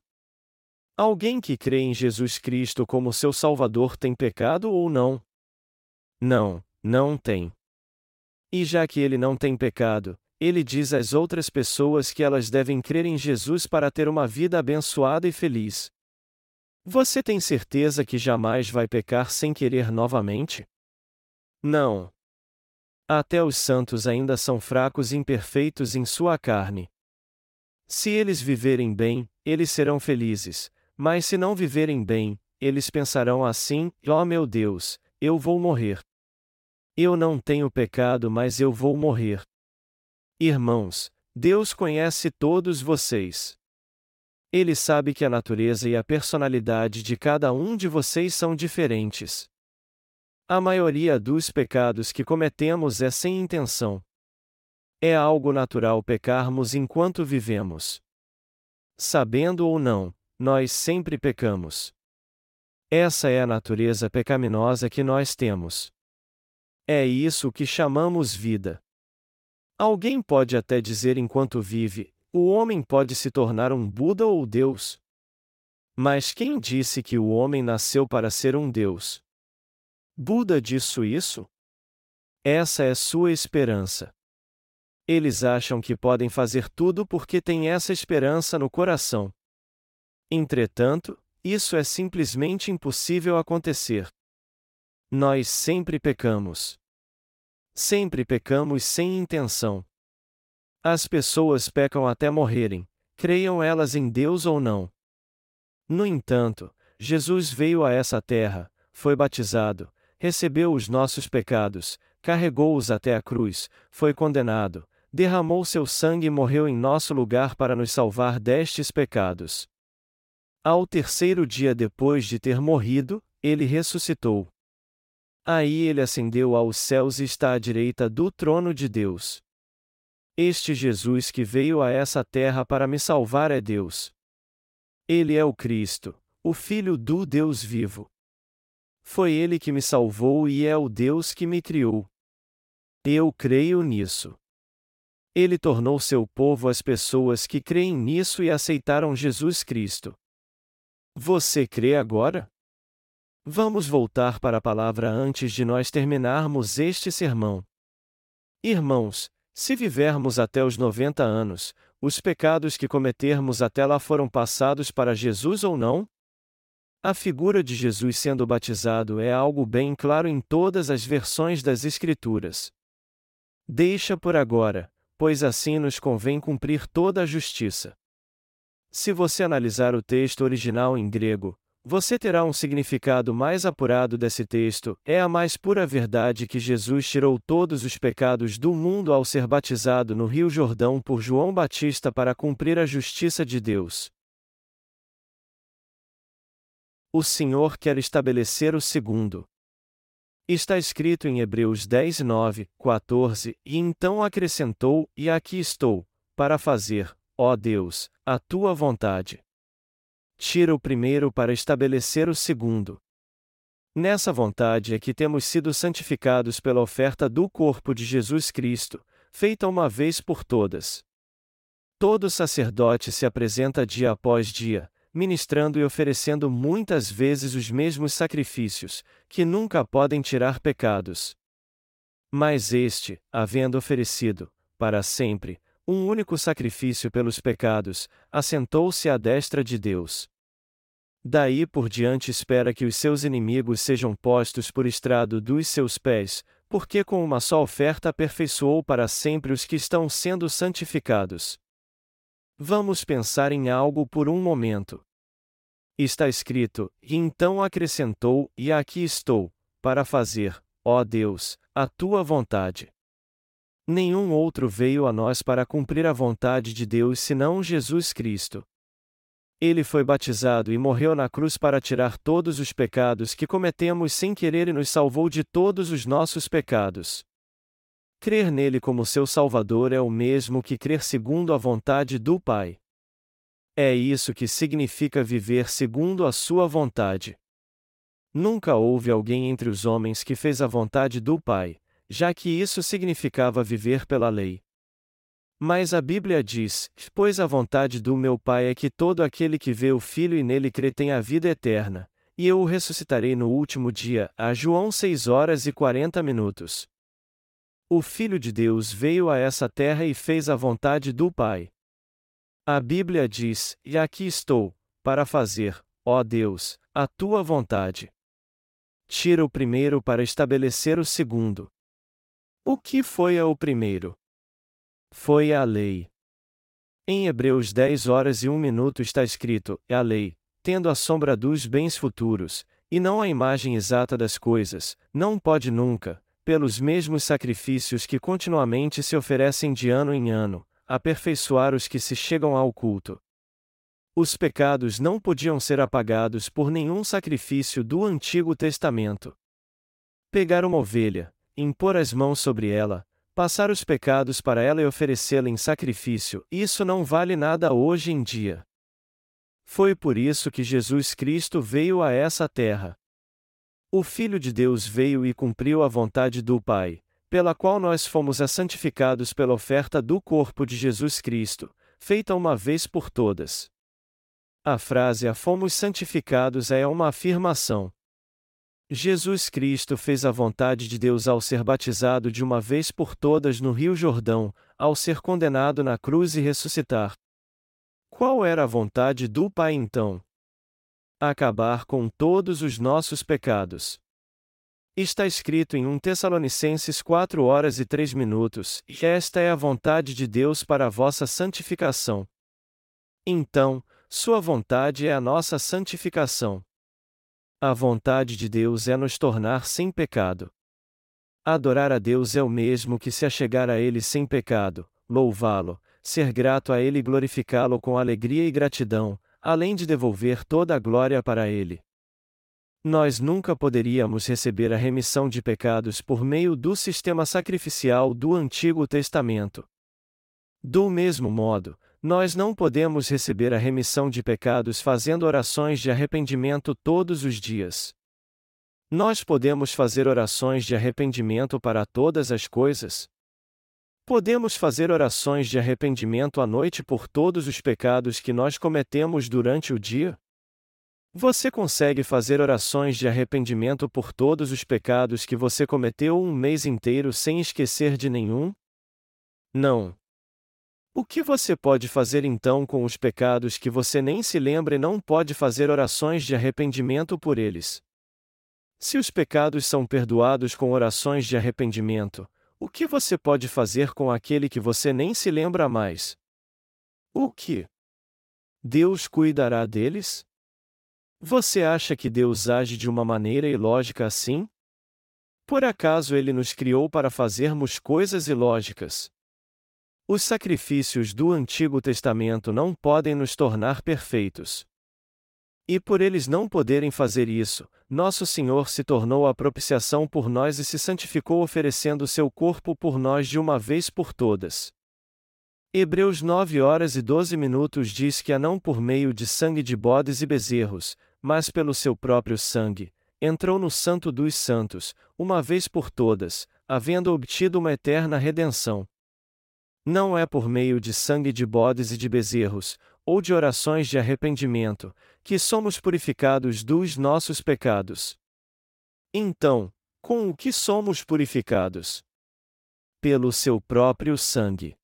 Alguém que crê em Jesus Cristo como seu Salvador tem pecado ou não? Não, não tem. E já que ele não tem pecado, ele diz às outras pessoas que elas devem crer em Jesus para ter uma vida abençoada e feliz. Você tem certeza que jamais vai pecar sem querer novamente? Não. Até os santos ainda são fracos e imperfeitos em sua carne. Se eles viverem bem, eles serão felizes, mas se não viverem bem, eles pensarão assim: oh meu Deus, eu vou morrer. Eu não tenho pecado, mas eu vou morrer. Irmãos, Deus conhece todos vocês. Ele sabe que a natureza e a personalidade de cada um de vocês são diferentes. A maioria dos pecados que cometemos é sem intenção. É algo natural pecarmos enquanto vivemos. Sabendo ou não, nós sempre pecamos. Essa é a natureza pecaminosa que nós temos. É isso que chamamos vida. Alguém pode até dizer enquanto vive: o homem pode se tornar um Buda ou Deus. Mas quem disse que o homem nasceu para ser um Deus? Buda disse isso? Essa é sua esperança. Eles acham que podem fazer tudo porque têm essa esperança no coração. Entretanto, isso é simplesmente impossível acontecer. Nós sempre pecamos. Sempre pecamos sem intenção. As pessoas pecam até morrerem, creiam elas em Deus ou não. No entanto, Jesus veio a essa terra, foi batizado, recebeu os nossos pecados, carregou-os até a cruz, foi condenado, derramou seu sangue e morreu em nosso lugar para nos salvar destes pecados. Ao terceiro dia depois de ter morrido, ele ressuscitou. Aí ele ascendeu aos céus e está à direita do trono de Deus. Este Jesus que veio a essa terra para me salvar é Deus. Ele é o Cristo, o Filho do Deus vivo. Foi ele que me salvou e é o Deus que me criou. Eu creio nisso. Ele tornou seu povo as pessoas que creem nisso e aceitaram Jesus Cristo. Você crê agora? Vamos voltar para a palavra antes de nós terminarmos este sermão. Irmãos, se vivermos até os 90 anos, os pecados que cometermos até lá foram passados para Jesus ou não? A figura de Jesus sendo batizado é algo bem claro em todas as versões das Escrituras. Deixa por agora, pois assim nos convém cumprir toda a justiça. Se você analisar o texto original em grego, você terá um significado mais apurado desse texto. É a mais pura verdade que Jesus tirou todos os pecados do mundo ao ser batizado no Rio Jordão por João Batista para cumprir a justiça de Deus. O Senhor quer estabelecer o segundo. Está escrito em Hebreus 10, 9, 14, e então acrescentou: E aqui estou, para fazer, ó Deus, a tua vontade tira o primeiro para estabelecer o segundo. Nessa vontade é que temos sido santificados pela oferta do corpo de Jesus Cristo, feita uma vez por todas. Todo sacerdote se apresenta dia após dia, ministrando e oferecendo muitas vezes os mesmos sacrifícios, que nunca podem tirar pecados. Mas este, havendo oferecido, para sempre, um único sacrifício pelos pecados, assentou-se à destra de Deus. Daí por diante espera que os seus inimigos sejam postos por estrado dos seus pés, porque com uma só oferta aperfeiçoou para sempre os que estão sendo santificados. Vamos pensar em algo por um momento. Está escrito: E então acrescentou: E aqui estou, para fazer, ó Deus, a tua vontade. Nenhum outro veio a nós para cumprir a vontade de Deus senão Jesus Cristo. Ele foi batizado e morreu na cruz para tirar todos os pecados que cometemos sem querer e nos salvou de todos os nossos pecados. Crer nele como seu Salvador é o mesmo que crer segundo a vontade do Pai. É isso que significa viver segundo a sua vontade. Nunca houve alguém entre os homens que fez a vontade do Pai, já que isso significava viver pela lei. Mas a Bíblia diz: Pois a vontade do meu Pai é que todo aquele que vê o Filho e nele crê tenha a vida eterna, e eu o ressuscitarei no último dia. A João 6 horas e 40 minutos. O Filho de Deus veio a essa terra e fez a vontade do Pai. A Bíblia diz: E aqui estou, para fazer, ó Deus, a tua vontade. Tira o primeiro para estabelecer o segundo. O que foi o primeiro? Foi a lei. Em Hebreus 10 horas e 1 minuto está escrito: a lei, tendo a sombra dos bens futuros, e não a imagem exata das coisas, não pode nunca, pelos mesmos sacrifícios que continuamente se oferecem de ano em ano, aperfeiçoar os que se chegam ao culto. Os pecados não podiam ser apagados por nenhum sacrifício do Antigo Testamento. Pegar uma ovelha, impor as mãos sobre ela, Passar os pecados para ela e oferecê-la em sacrifício, isso não vale nada hoje em dia. Foi por isso que Jesus Cristo veio a essa terra. O Filho de Deus veio e cumpriu a vontade do Pai, pela qual nós fomos santificados pela oferta do corpo de Jesus Cristo, feita uma vez por todas. A frase a fomos santificados é uma afirmação. Jesus Cristo fez a vontade de Deus ao ser batizado de uma vez por todas no Rio Jordão, ao ser condenado na cruz e ressuscitar. Qual era a vontade do Pai então? Acabar com todos os nossos pecados. Está escrito em 1 Tessalonicenses 4 horas e 3 minutos, esta é a vontade de Deus para a vossa santificação. Então, Sua vontade é a nossa santificação. A vontade de Deus é nos tornar sem pecado. Adorar a Deus é o mesmo que se achegar a Ele sem pecado, louvá-lo, ser grato a Ele e glorificá-lo com alegria e gratidão, além de devolver toda a glória para Ele. Nós nunca poderíamos receber a remissão de pecados por meio do sistema sacrificial do Antigo Testamento. Do mesmo modo, nós não podemos receber a remissão de pecados fazendo orações de arrependimento todos os dias. Nós podemos fazer orações de arrependimento para todas as coisas. Podemos fazer orações de arrependimento à noite por todos os pecados que nós cometemos durante o dia? Você consegue fazer orações de arrependimento por todos os pecados que você cometeu um mês inteiro sem esquecer de nenhum? Não. O que você pode fazer então com os pecados que você nem se lembra e não pode fazer orações de arrependimento por eles? Se os pecados são perdoados com orações de arrependimento, o que você pode fazer com aquele que você nem se lembra mais? O que? Deus cuidará deles? Você acha que Deus age de uma maneira ilógica assim? Por acaso ele nos criou para fazermos coisas ilógicas? Os sacrifícios do Antigo Testamento não podem nos tornar perfeitos. E por eles não poderem fazer isso, nosso Senhor se tornou a propiciação por nós e se santificou oferecendo seu corpo por nós de uma vez por todas. Hebreus 9 horas e 12 minutos diz que a não por meio de sangue de bodes e bezerros, mas pelo seu próprio sangue, entrou no Santo dos Santos, uma vez por todas, havendo obtido uma eterna redenção. Não é por meio de sangue de bodes e de bezerros, ou de orações de arrependimento, que somos purificados dos nossos pecados. Então, com o que somos purificados? Pelo seu próprio sangue.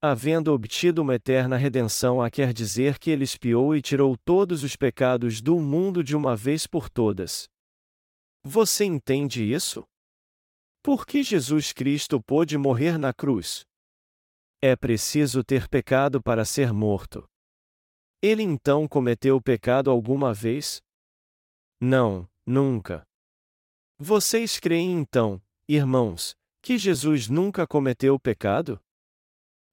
Havendo obtido uma eterna redenção, a quer dizer que ele espiou e tirou todos os pecados do mundo de uma vez por todas. Você entende isso? Por que Jesus Cristo pôde morrer na cruz? É preciso ter pecado para ser morto. Ele então cometeu pecado alguma vez? Não, nunca. Vocês creem então, irmãos, que Jesus nunca cometeu pecado?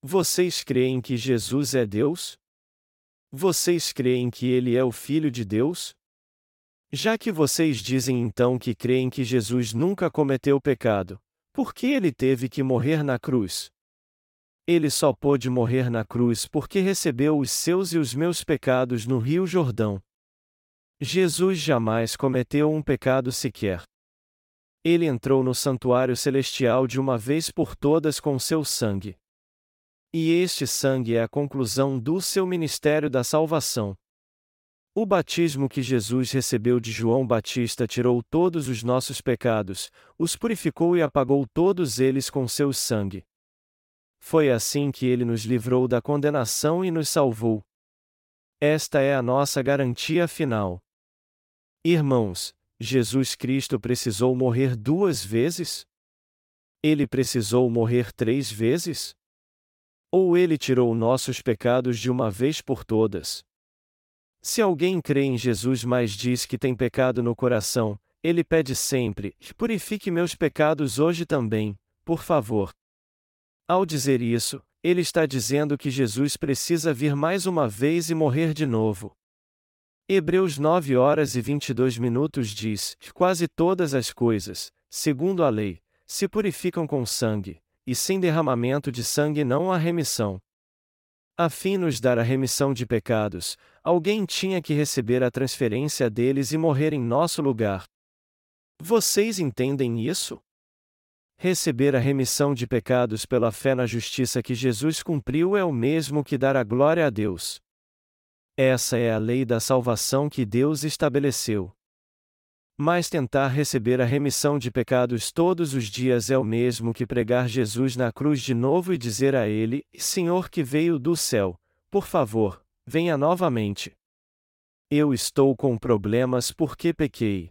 Vocês creem que Jesus é Deus? Vocês creem que ele é o Filho de Deus? Já que vocês dizem então que creem que Jesus nunca cometeu pecado, por que ele teve que morrer na cruz? Ele só pôde morrer na cruz porque recebeu os seus e os meus pecados no Rio Jordão. Jesus jamais cometeu um pecado sequer. Ele entrou no santuário celestial de uma vez por todas com seu sangue. E este sangue é a conclusão do seu ministério da salvação. O batismo que Jesus recebeu de João Batista tirou todos os nossos pecados, os purificou e apagou todos eles com seu sangue. Foi assim que ele nos livrou da condenação e nos salvou. Esta é a nossa garantia final. Irmãos, Jesus Cristo precisou morrer duas vezes? Ele precisou morrer três vezes? Ou ele tirou nossos pecados de uma vez por todas? Se alguém crê em Jesus mas diz que tem pecado no coração, ele pede sempre: purifique meus pecados hoje também, por favor. Ao dizer isso, ele está dizendo que Jesus precisa vir mais uma vez e morrer de novo. Hebreus 9 horas e 22 minutos diz: Quase todas as coisas, segundo a lei, se purificam com sangue, e sem derramamento de sangue não há remissão. A fim nos dar a remissão de pecados, alguém tinha que receber a transferência deles e morrer em nosso lugar. Vocês entendem isso? Receber a remissão de pecados pela fé na justiça que Jesus cumpriu é o mesmo que dar a glória a Deus. Essa é a lei da salvação que Deus estabeleceu. Mas tentar receber a remissão de pecados todos os dias é o mesmo que pregar Jesus na cruz de novo e dizer a Ele: Senhor que veio do céu, por favor, venha novamente. Eu estou com problemas porque pequei.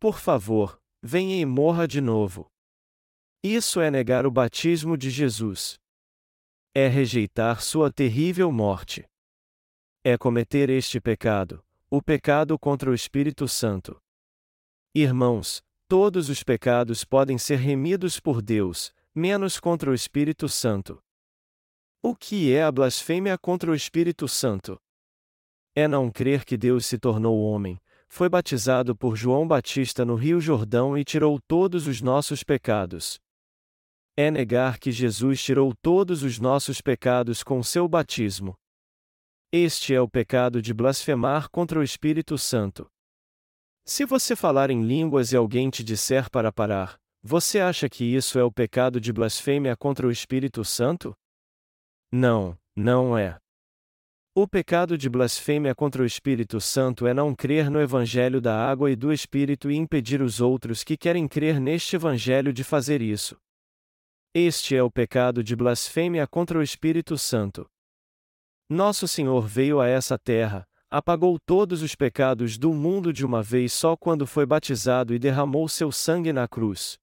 Por favor, venha e morra de novo. Isso é negar o batismo de Jesus. É rejeitar sua terrível morte. É cometer este pecado, o pecado contra o Espírito Santo. Irmãos, todos os pecados podem ser remidos por Deus, menos contra o Espírito Santo. O que é a blasfêmia contra o Espírito Santo? É não crer que Deus se tornou homem, foi batizado por João Batista no Rio Jordão e tirou todos os nossos pecados. É negar que Jesus tirou todos os nossos pecados com seu batismo. Este é o pecado de blasfemar contra o Espírito Santo. Se você falar em línguas e alguém te disser para parar, você acha que isso é o pecado de blasfêmia contra o Espírito Santo? Não, não é. O pecado de blasfêmia contra o Espírito Santo é não crer no Evangelho da água e do Espírito e impedir os outros que querem crer neste Evangelho de fazer isso. Este é o pecado de blasfêmia contra o Espírito Santo. Nosso Senhor veio a essa terra, apagou todos os pecados do mundo de uma vez só quando foi batizado e derramou seu sangue na cruz.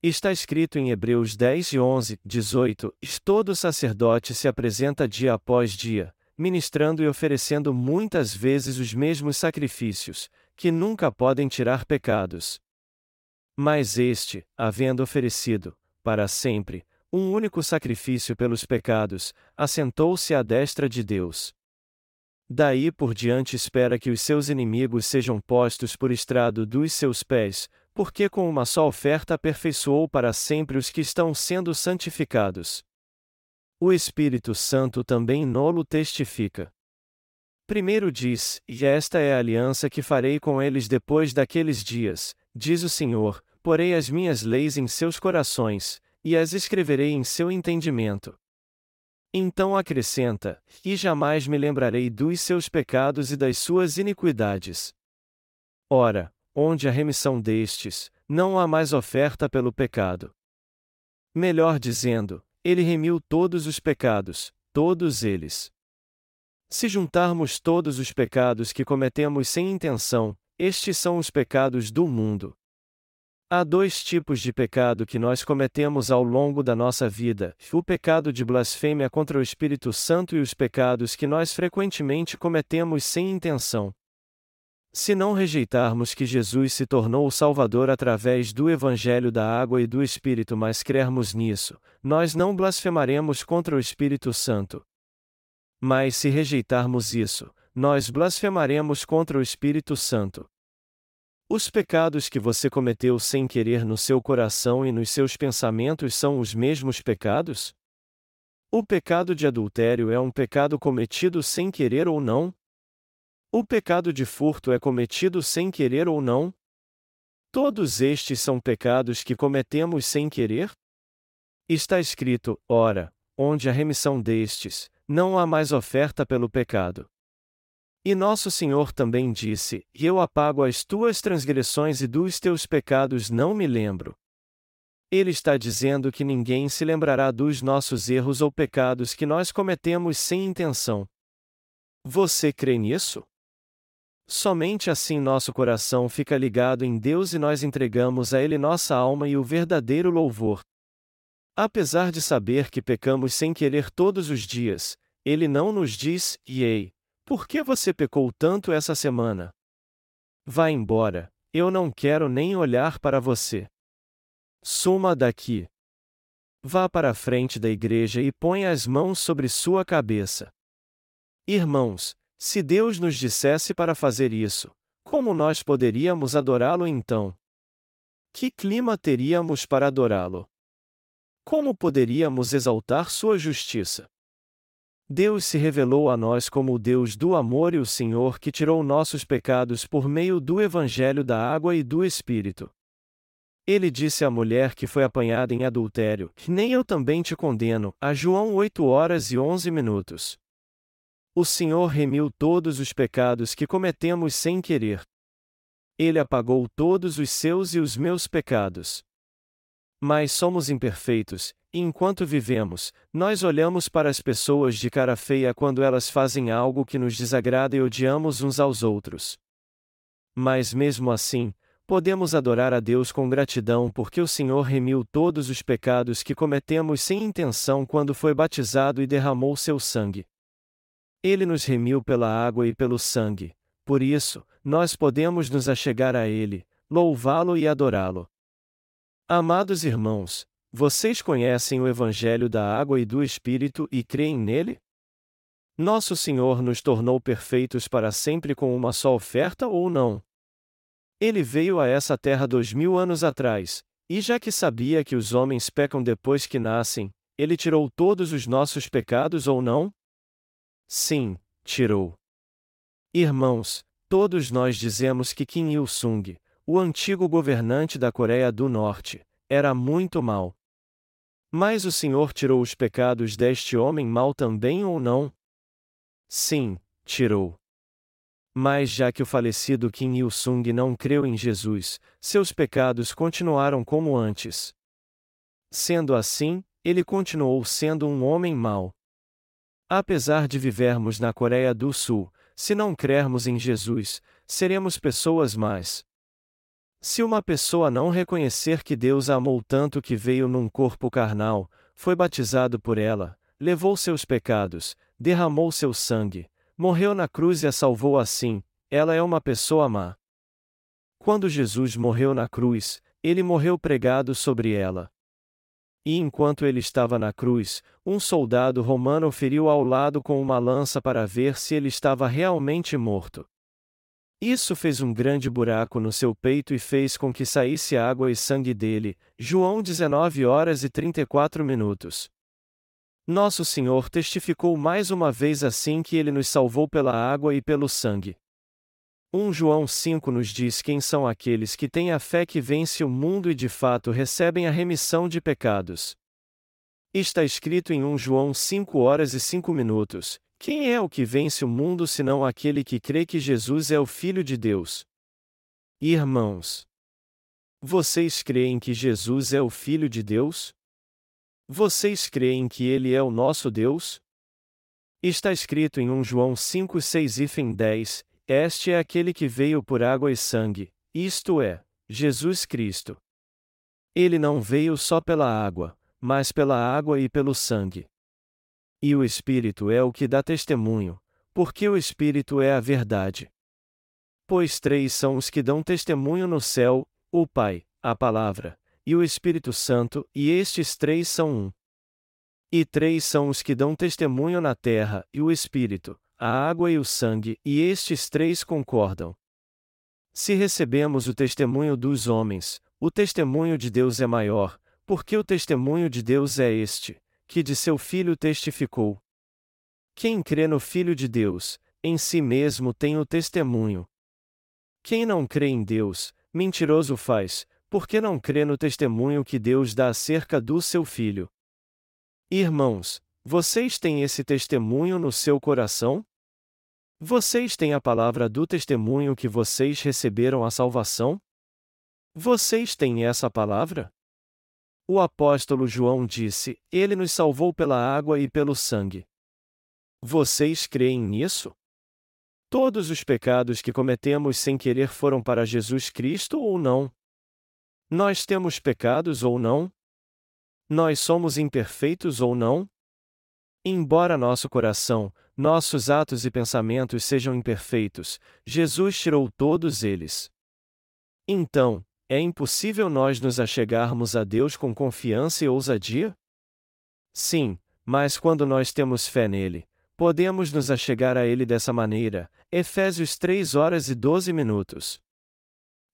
Está escrito em Hebreus 10 e 11, 18: Todo sacerdote se apresenta dia após dia, ministrando e oferecendo muitas vezes os mesmos sacrifícios, que nunca podem tirar pecados. Mas este, havendo oferecido, para sempre, um único sacrifício pelos pecados, assentou-se à destra de Deus. Daí por diante espera que os seus inimigos sejam postos por estrado dos seus pés, porque com uma só oferta aperfeiçoou para sempre os que estão sendo santificados. O Espírito Santo também nolo testifica. Primeiro diz: E esta é a aliança que farei com eles depois daqueles dias, diz o Senhor, porei as minhas leis em seus corações, e as escreverei em seu entendimento. Então acrescenta: E jamais me lembrarei dos seus pecados e das suas iniquidades. Ora, onde a remissão destes, não há mais oferta pelo pecado. Melhor dizendo, ele remiu todos os pecados, todos eles. Se juntarmos todos os pecados que cometemos sem intenção, estes são os pecados do mundo. Há dois tipos de pecado que nós cometemos ao longo da nossa vida: o pecado de blasfêmia contra o Espírito Santo e os pecados que nós frequentemente cometemos sem intenção. Se não rejeitarmos que Jesus se tornou o Salvador através do Evangelho da Água e do Espírito, mas crermos nisso, nós não blasfemaremos contra o Espírito Santo. Mas se rejeitarmos isso, nós blasfemaremos contra o Espírito Santo. Os pecados que você cometeu sem querer no seu coração e nos seus pensamentos são os mesmos pecados? O pecado de adultério é um pecado cometido sem querer ou não? O pecado de furto é cometido sem querer ou não? Todos estes são pecados que cometemos sem querer? Está escrito: ora, onde a remissão destes, não há mais oferta pelo pecado. E nosso Senhor também disse: E eu apago as tuas transgressões e dos teus pecados não me lembro. Ele está dizendo que ninguém se lembrará dos nossos erros ou pecados que nós cometemos sem intenção. Você crê nisso? Somente assim nosso coração fica ligado em Deus e nós entregamos a Ele nossa alma e o verdadeiro louvor. Apesar de saber que pecamos sem querer todos os dias, Ele não nos diz: Ei, por que você pecou tanto essa semana? Vá embora, eu não quero nem olhar para você. Suma daqui. Vá para a frente da igreja e ponha as mãos sobre sua cabeça. Irmãos, se Deus nos dissesse para fazer isso, como nós poderíamos adorá-lo então? Que clima teríamos para adorá-lo? Como poderíamos exaltar sua justiça? Deus se revelou a nós como o Deus do amor e o Senhor que tirou nossos pecados por meio do Evangelho da água e do Espírito. Ele disse à mulher que foi apanhada em adultério: Nem eu também te condeno. A João 8 horas e 11 minutos. O Senhor remiu todos os pecados que cometemos sem querer. Ele apagou todos os seus e os meus pecados. Mas somos imperfeitos, enquanto vivemos, nós olhamos para as pessoas de cara feia quando elas fazem algo que nos desagrada e odiamos uns aos outros. Mas mesmo assim, podemos adorar a Deus com gratidão porque o Senhor remiu todos os pecados que cometemos sem intenção quando foi batizado e derramou seu sangue. Ele nos remiu pela água e pelo sangue, por isso, nós podemos nos achegar a Ele, louvá-lo e adorá-lo. Amados irmãos, vocês conhecem o Evangelho da água e do Espírito e creem nele? Nosso Senhor nos tornou perfeitos para sempre com uma só oferta ou não? Ele veio a essa terra dois mil anos atrás, e já que sabia que os homens pecam depois que nascem, ele tirou todos os nossos pecados ou não? Sim, tirou. Irmãos, todos nós dizemos que Kim Il-sung, o antigo governante da Coreia do Norte, era muito mau. Mas o Senhor tirou os pecados deste homem mau também ou não? Sim, tirou. Mas já que o falecido Kim Il-sung não creu em Jesus, seus pecados continuaram como antes. Sendo assim, ele continuou sendo um homem mau. Apesar de vivermos na Coreia do Sul, se não crermos em Jesus, seremos pessoas más. Se uma pessoa não reconhecer que Deus a amou tanto que veio num corpo carnal, foi batizado por ela, levou seus pecados, derramou seu sangue, Morreu na cruz e a salvou assim, ela é uma pessoa má. Quando Jesus morreu na cruz, ele morreu pregado sobre ela. E enquanto ele estava na cruz, um soldado romano feriu ao lado com uma lança para ver se ele estava realmente morto. Isso fez um grande buraco no seu peito e fez com que saísse água e sangue dele. João 19 horas e 34 minutos. Nosso Senhor testificou mais uma vez assim que ele nos salvou pela água e pelo sangue. 1 João 5 nos diz quem são aqueles que têm a fé que vence o mundo e de fato recebem a remissão de pecados. Está escrito em 1 João 5 horas e 5 minutos: Quem é o que vence o mundo senão aquele que crê que Jesus é o Filho de Deus? Irmãos, vocês creem que Jesus é o Filho de Deus? Vocês creem que Ele é o nosso Deus? Está escrito em 1 João 5, 6 e 10: Este é aquele que veio por água e sangue, isto é, Jesus Cristo. Ele não veio só pela água, mas pela água e pelo sangue. E o Espírito é o que dá testemunho, porque o Espírito é a verdade. Pois três são os que dão testemunho no céu: o Pai, a Palavra, e o Espírito Santo, e estes três são um. E três são os que dão testemunho na terra, e o Espírito, a água e o sangue, e estes três concordam. Se recebemos o testemunho dos homens, o testemunho de Deus é maior, porque o testemunho de Deus é este, que de seu Filho testificou. Quem crê no Filho de Deus, em si mesmo tem o testemunho. Quem não crê em Deus, mentiroso faz, porque não crê no testemunho que Deus dá acerca do seu filho. Irmãos, vocês têm esse testemunho no seu coração? Vocês têm a palavra do testemunho que vocês receberam a salvação? Vocês têm essa palavra? O apóstolo João disse: Ele nos salvou pela água e pelo sangue. Vocês creem nisso? Todos os pecados que cometemos sem querer foram para Jesus Cristo ou não? Nós temos pecados ou não? Nós somos imperfeitos ou não? Embora nosso coração, nossos atos e pensamentos sejam imperfeitos, Jesus tirou todos eles. Então, é impossível nós nos achegarmos a Deus com confiança e ousadia? Sim, mas quando nós temos fé nele, podemos nos achegar a ele dessa maneira. Efésios 3 horas e 12 minutos.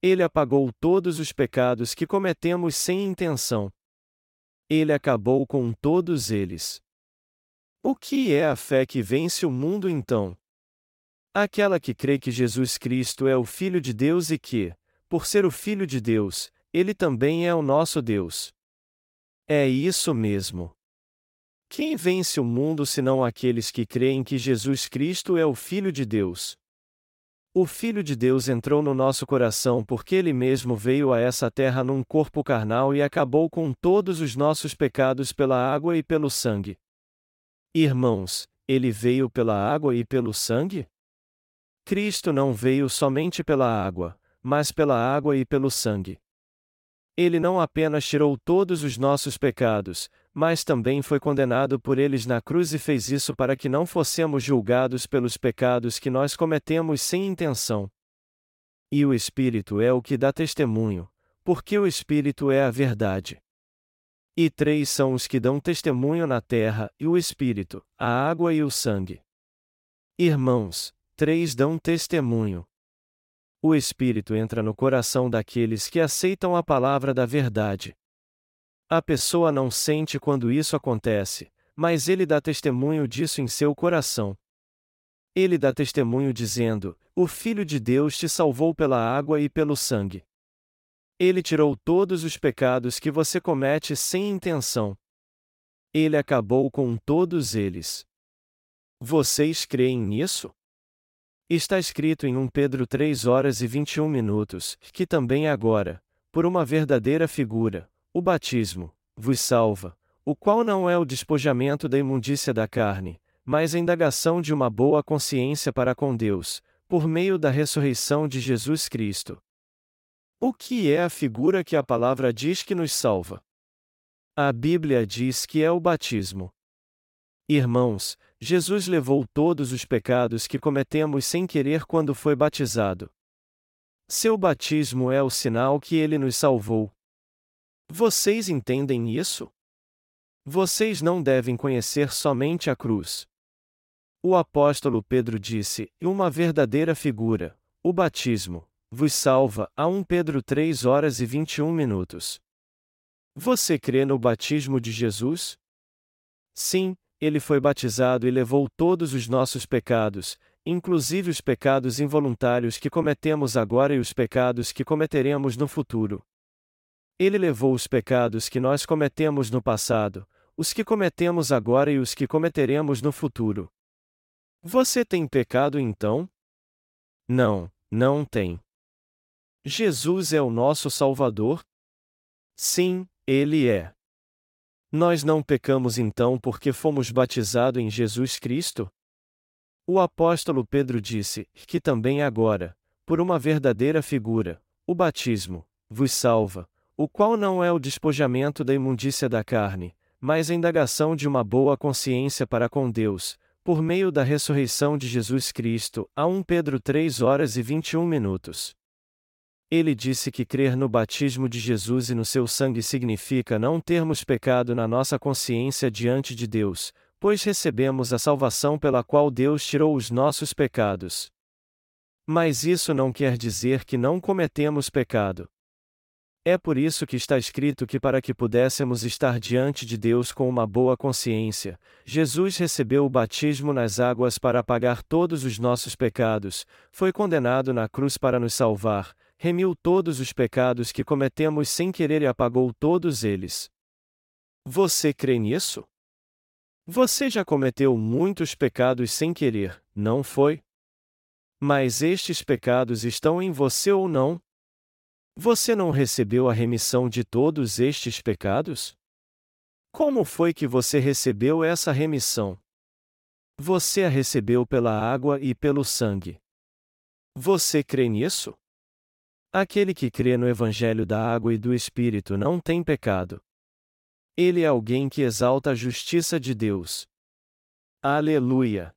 Ele apagou todos os pecados que cometemos sem intenção. Ele acabou com todos eles. O que é a fé que vence o mundo então? Aquela que crê que Jesus Cristo é o Filho de Deus e que, por ser o Filho de Deus, ele também é o nosso Deus. É isso mesmo. Quem vence o mundo senão aqueles que creem que Jesus Cristo é o Filho de Deus? O Filho de Deus entrou no nosso coração porque ele mesmo veio a essa terra num corpo carnal e acabou com todos os nossos pecados pela água e pelo sangue. Irmãos, ele veio pela água e pelo sangue? Cristo não veio somente pela água, mas pela água e pelo sangue. Ele não apenas tirou todos os nossos pecados, mas também foi condenado por eles na cruz e fez isso para que não fossemos julgados pelos pecados que nós cometemos sem intenção. E o Espírito é o que dá testemunho, porque o Espírito é a verdade. E três são os que dão testemunho na terra: e o Espírito, a água e o sangue. Irmãos, três dão testemunho. O Espírito entra no coração daqueles que aceitam a palavra da verdade. A pessoa não sente quando isso acontece, mas ele dá testemunho disso em seu coração. Ele dá testemunho dizendo: O Filho de Deus te salvou pela água e pelo sangue. Ele tirou todos os pecados que você comete sem intenção. Ele acabou com todos eles. Vocês creem nisso? Está escrito em 1 Pedro 3 horas e 21 minutos, que também agora, por uma verdadeira figura, o batismo, vos salva, o qual não é o despojamento da imundícia da carne, mas a indagação de uma boa consciência para com Deus, por meio da ressurreição de Jesus Cristo. O que é a figura que a palavra diz que nos salva? A Bíblia diz que é o batismo. Irmãos, Jesus levou todos os pecados que cometemos sem querer quando foi batizado. Seu batismo é o sinal que ele nos salvou. Vocês entendem isso? Vocês não devem conhecer somente a cruz. O apóstolo Pedro disse: uma verdadeira figura, o batismo, vos salva, a 1 Pedro 3 horas e 21 minutos. Você crê no batismo de Jesus? Sim, ele foi batizado e levou todos os nossos pecados, inclusive os pecados involuntários que cometemos agora e os pecados que cometeremos no futuro. Ele levou os pecados que nós cometemos no passado, os que cometemos agora e os que cometeremos no futuro. Você tem pecado então? Não, não tem. Jesus é o nosso Salvador? Sim, Ele é. Nós não pecamos então porque fomos batizados em Jesus Cristo? O apóstolo Pedro disse que também agora, por uma verdadeira figura, o batismo, vos salva, o qual não é o despojamento da imundícia da carne, mas a indagação de uma boa consciência para com Deus, por meio da ressurreição de Jesus Cristo, a 1 Pedro 3 horas e 21 minutos. Ele disse que crer no batismo de Jesus e no seu sangue significa não termos pecado na nossa consciência diante de Deus, pois recebemos a salvação pela qual Deus tirou os nossos pecados. Mas isso não quer dizer que não cometemos pecado. É por isso que está escrito que, para que pudéssemos estar diante de Deus com uma boa consciência, Jesus recebeu o batismo nas águas para apagar todos os nossos pecados, foi condenado na cruz para nos salvar, remiu todos os pecados que cometemos sem querer e apagou todos eles. Você crê nisso? Você já cometeu muitos pecados sem querer, não foi? Mas estes pecados estão em você ou não? Você não recebeu a remissão de todos estes pecados? Como foi que você recebeu essa remissão? Você a recebeu pela água e pelo sangue. Você crê nisso? Aquele que crê no Evangelho da Água e do Espírito não tem pecado. Ele é alguém que exalta a justiça de Deus. Aleluia!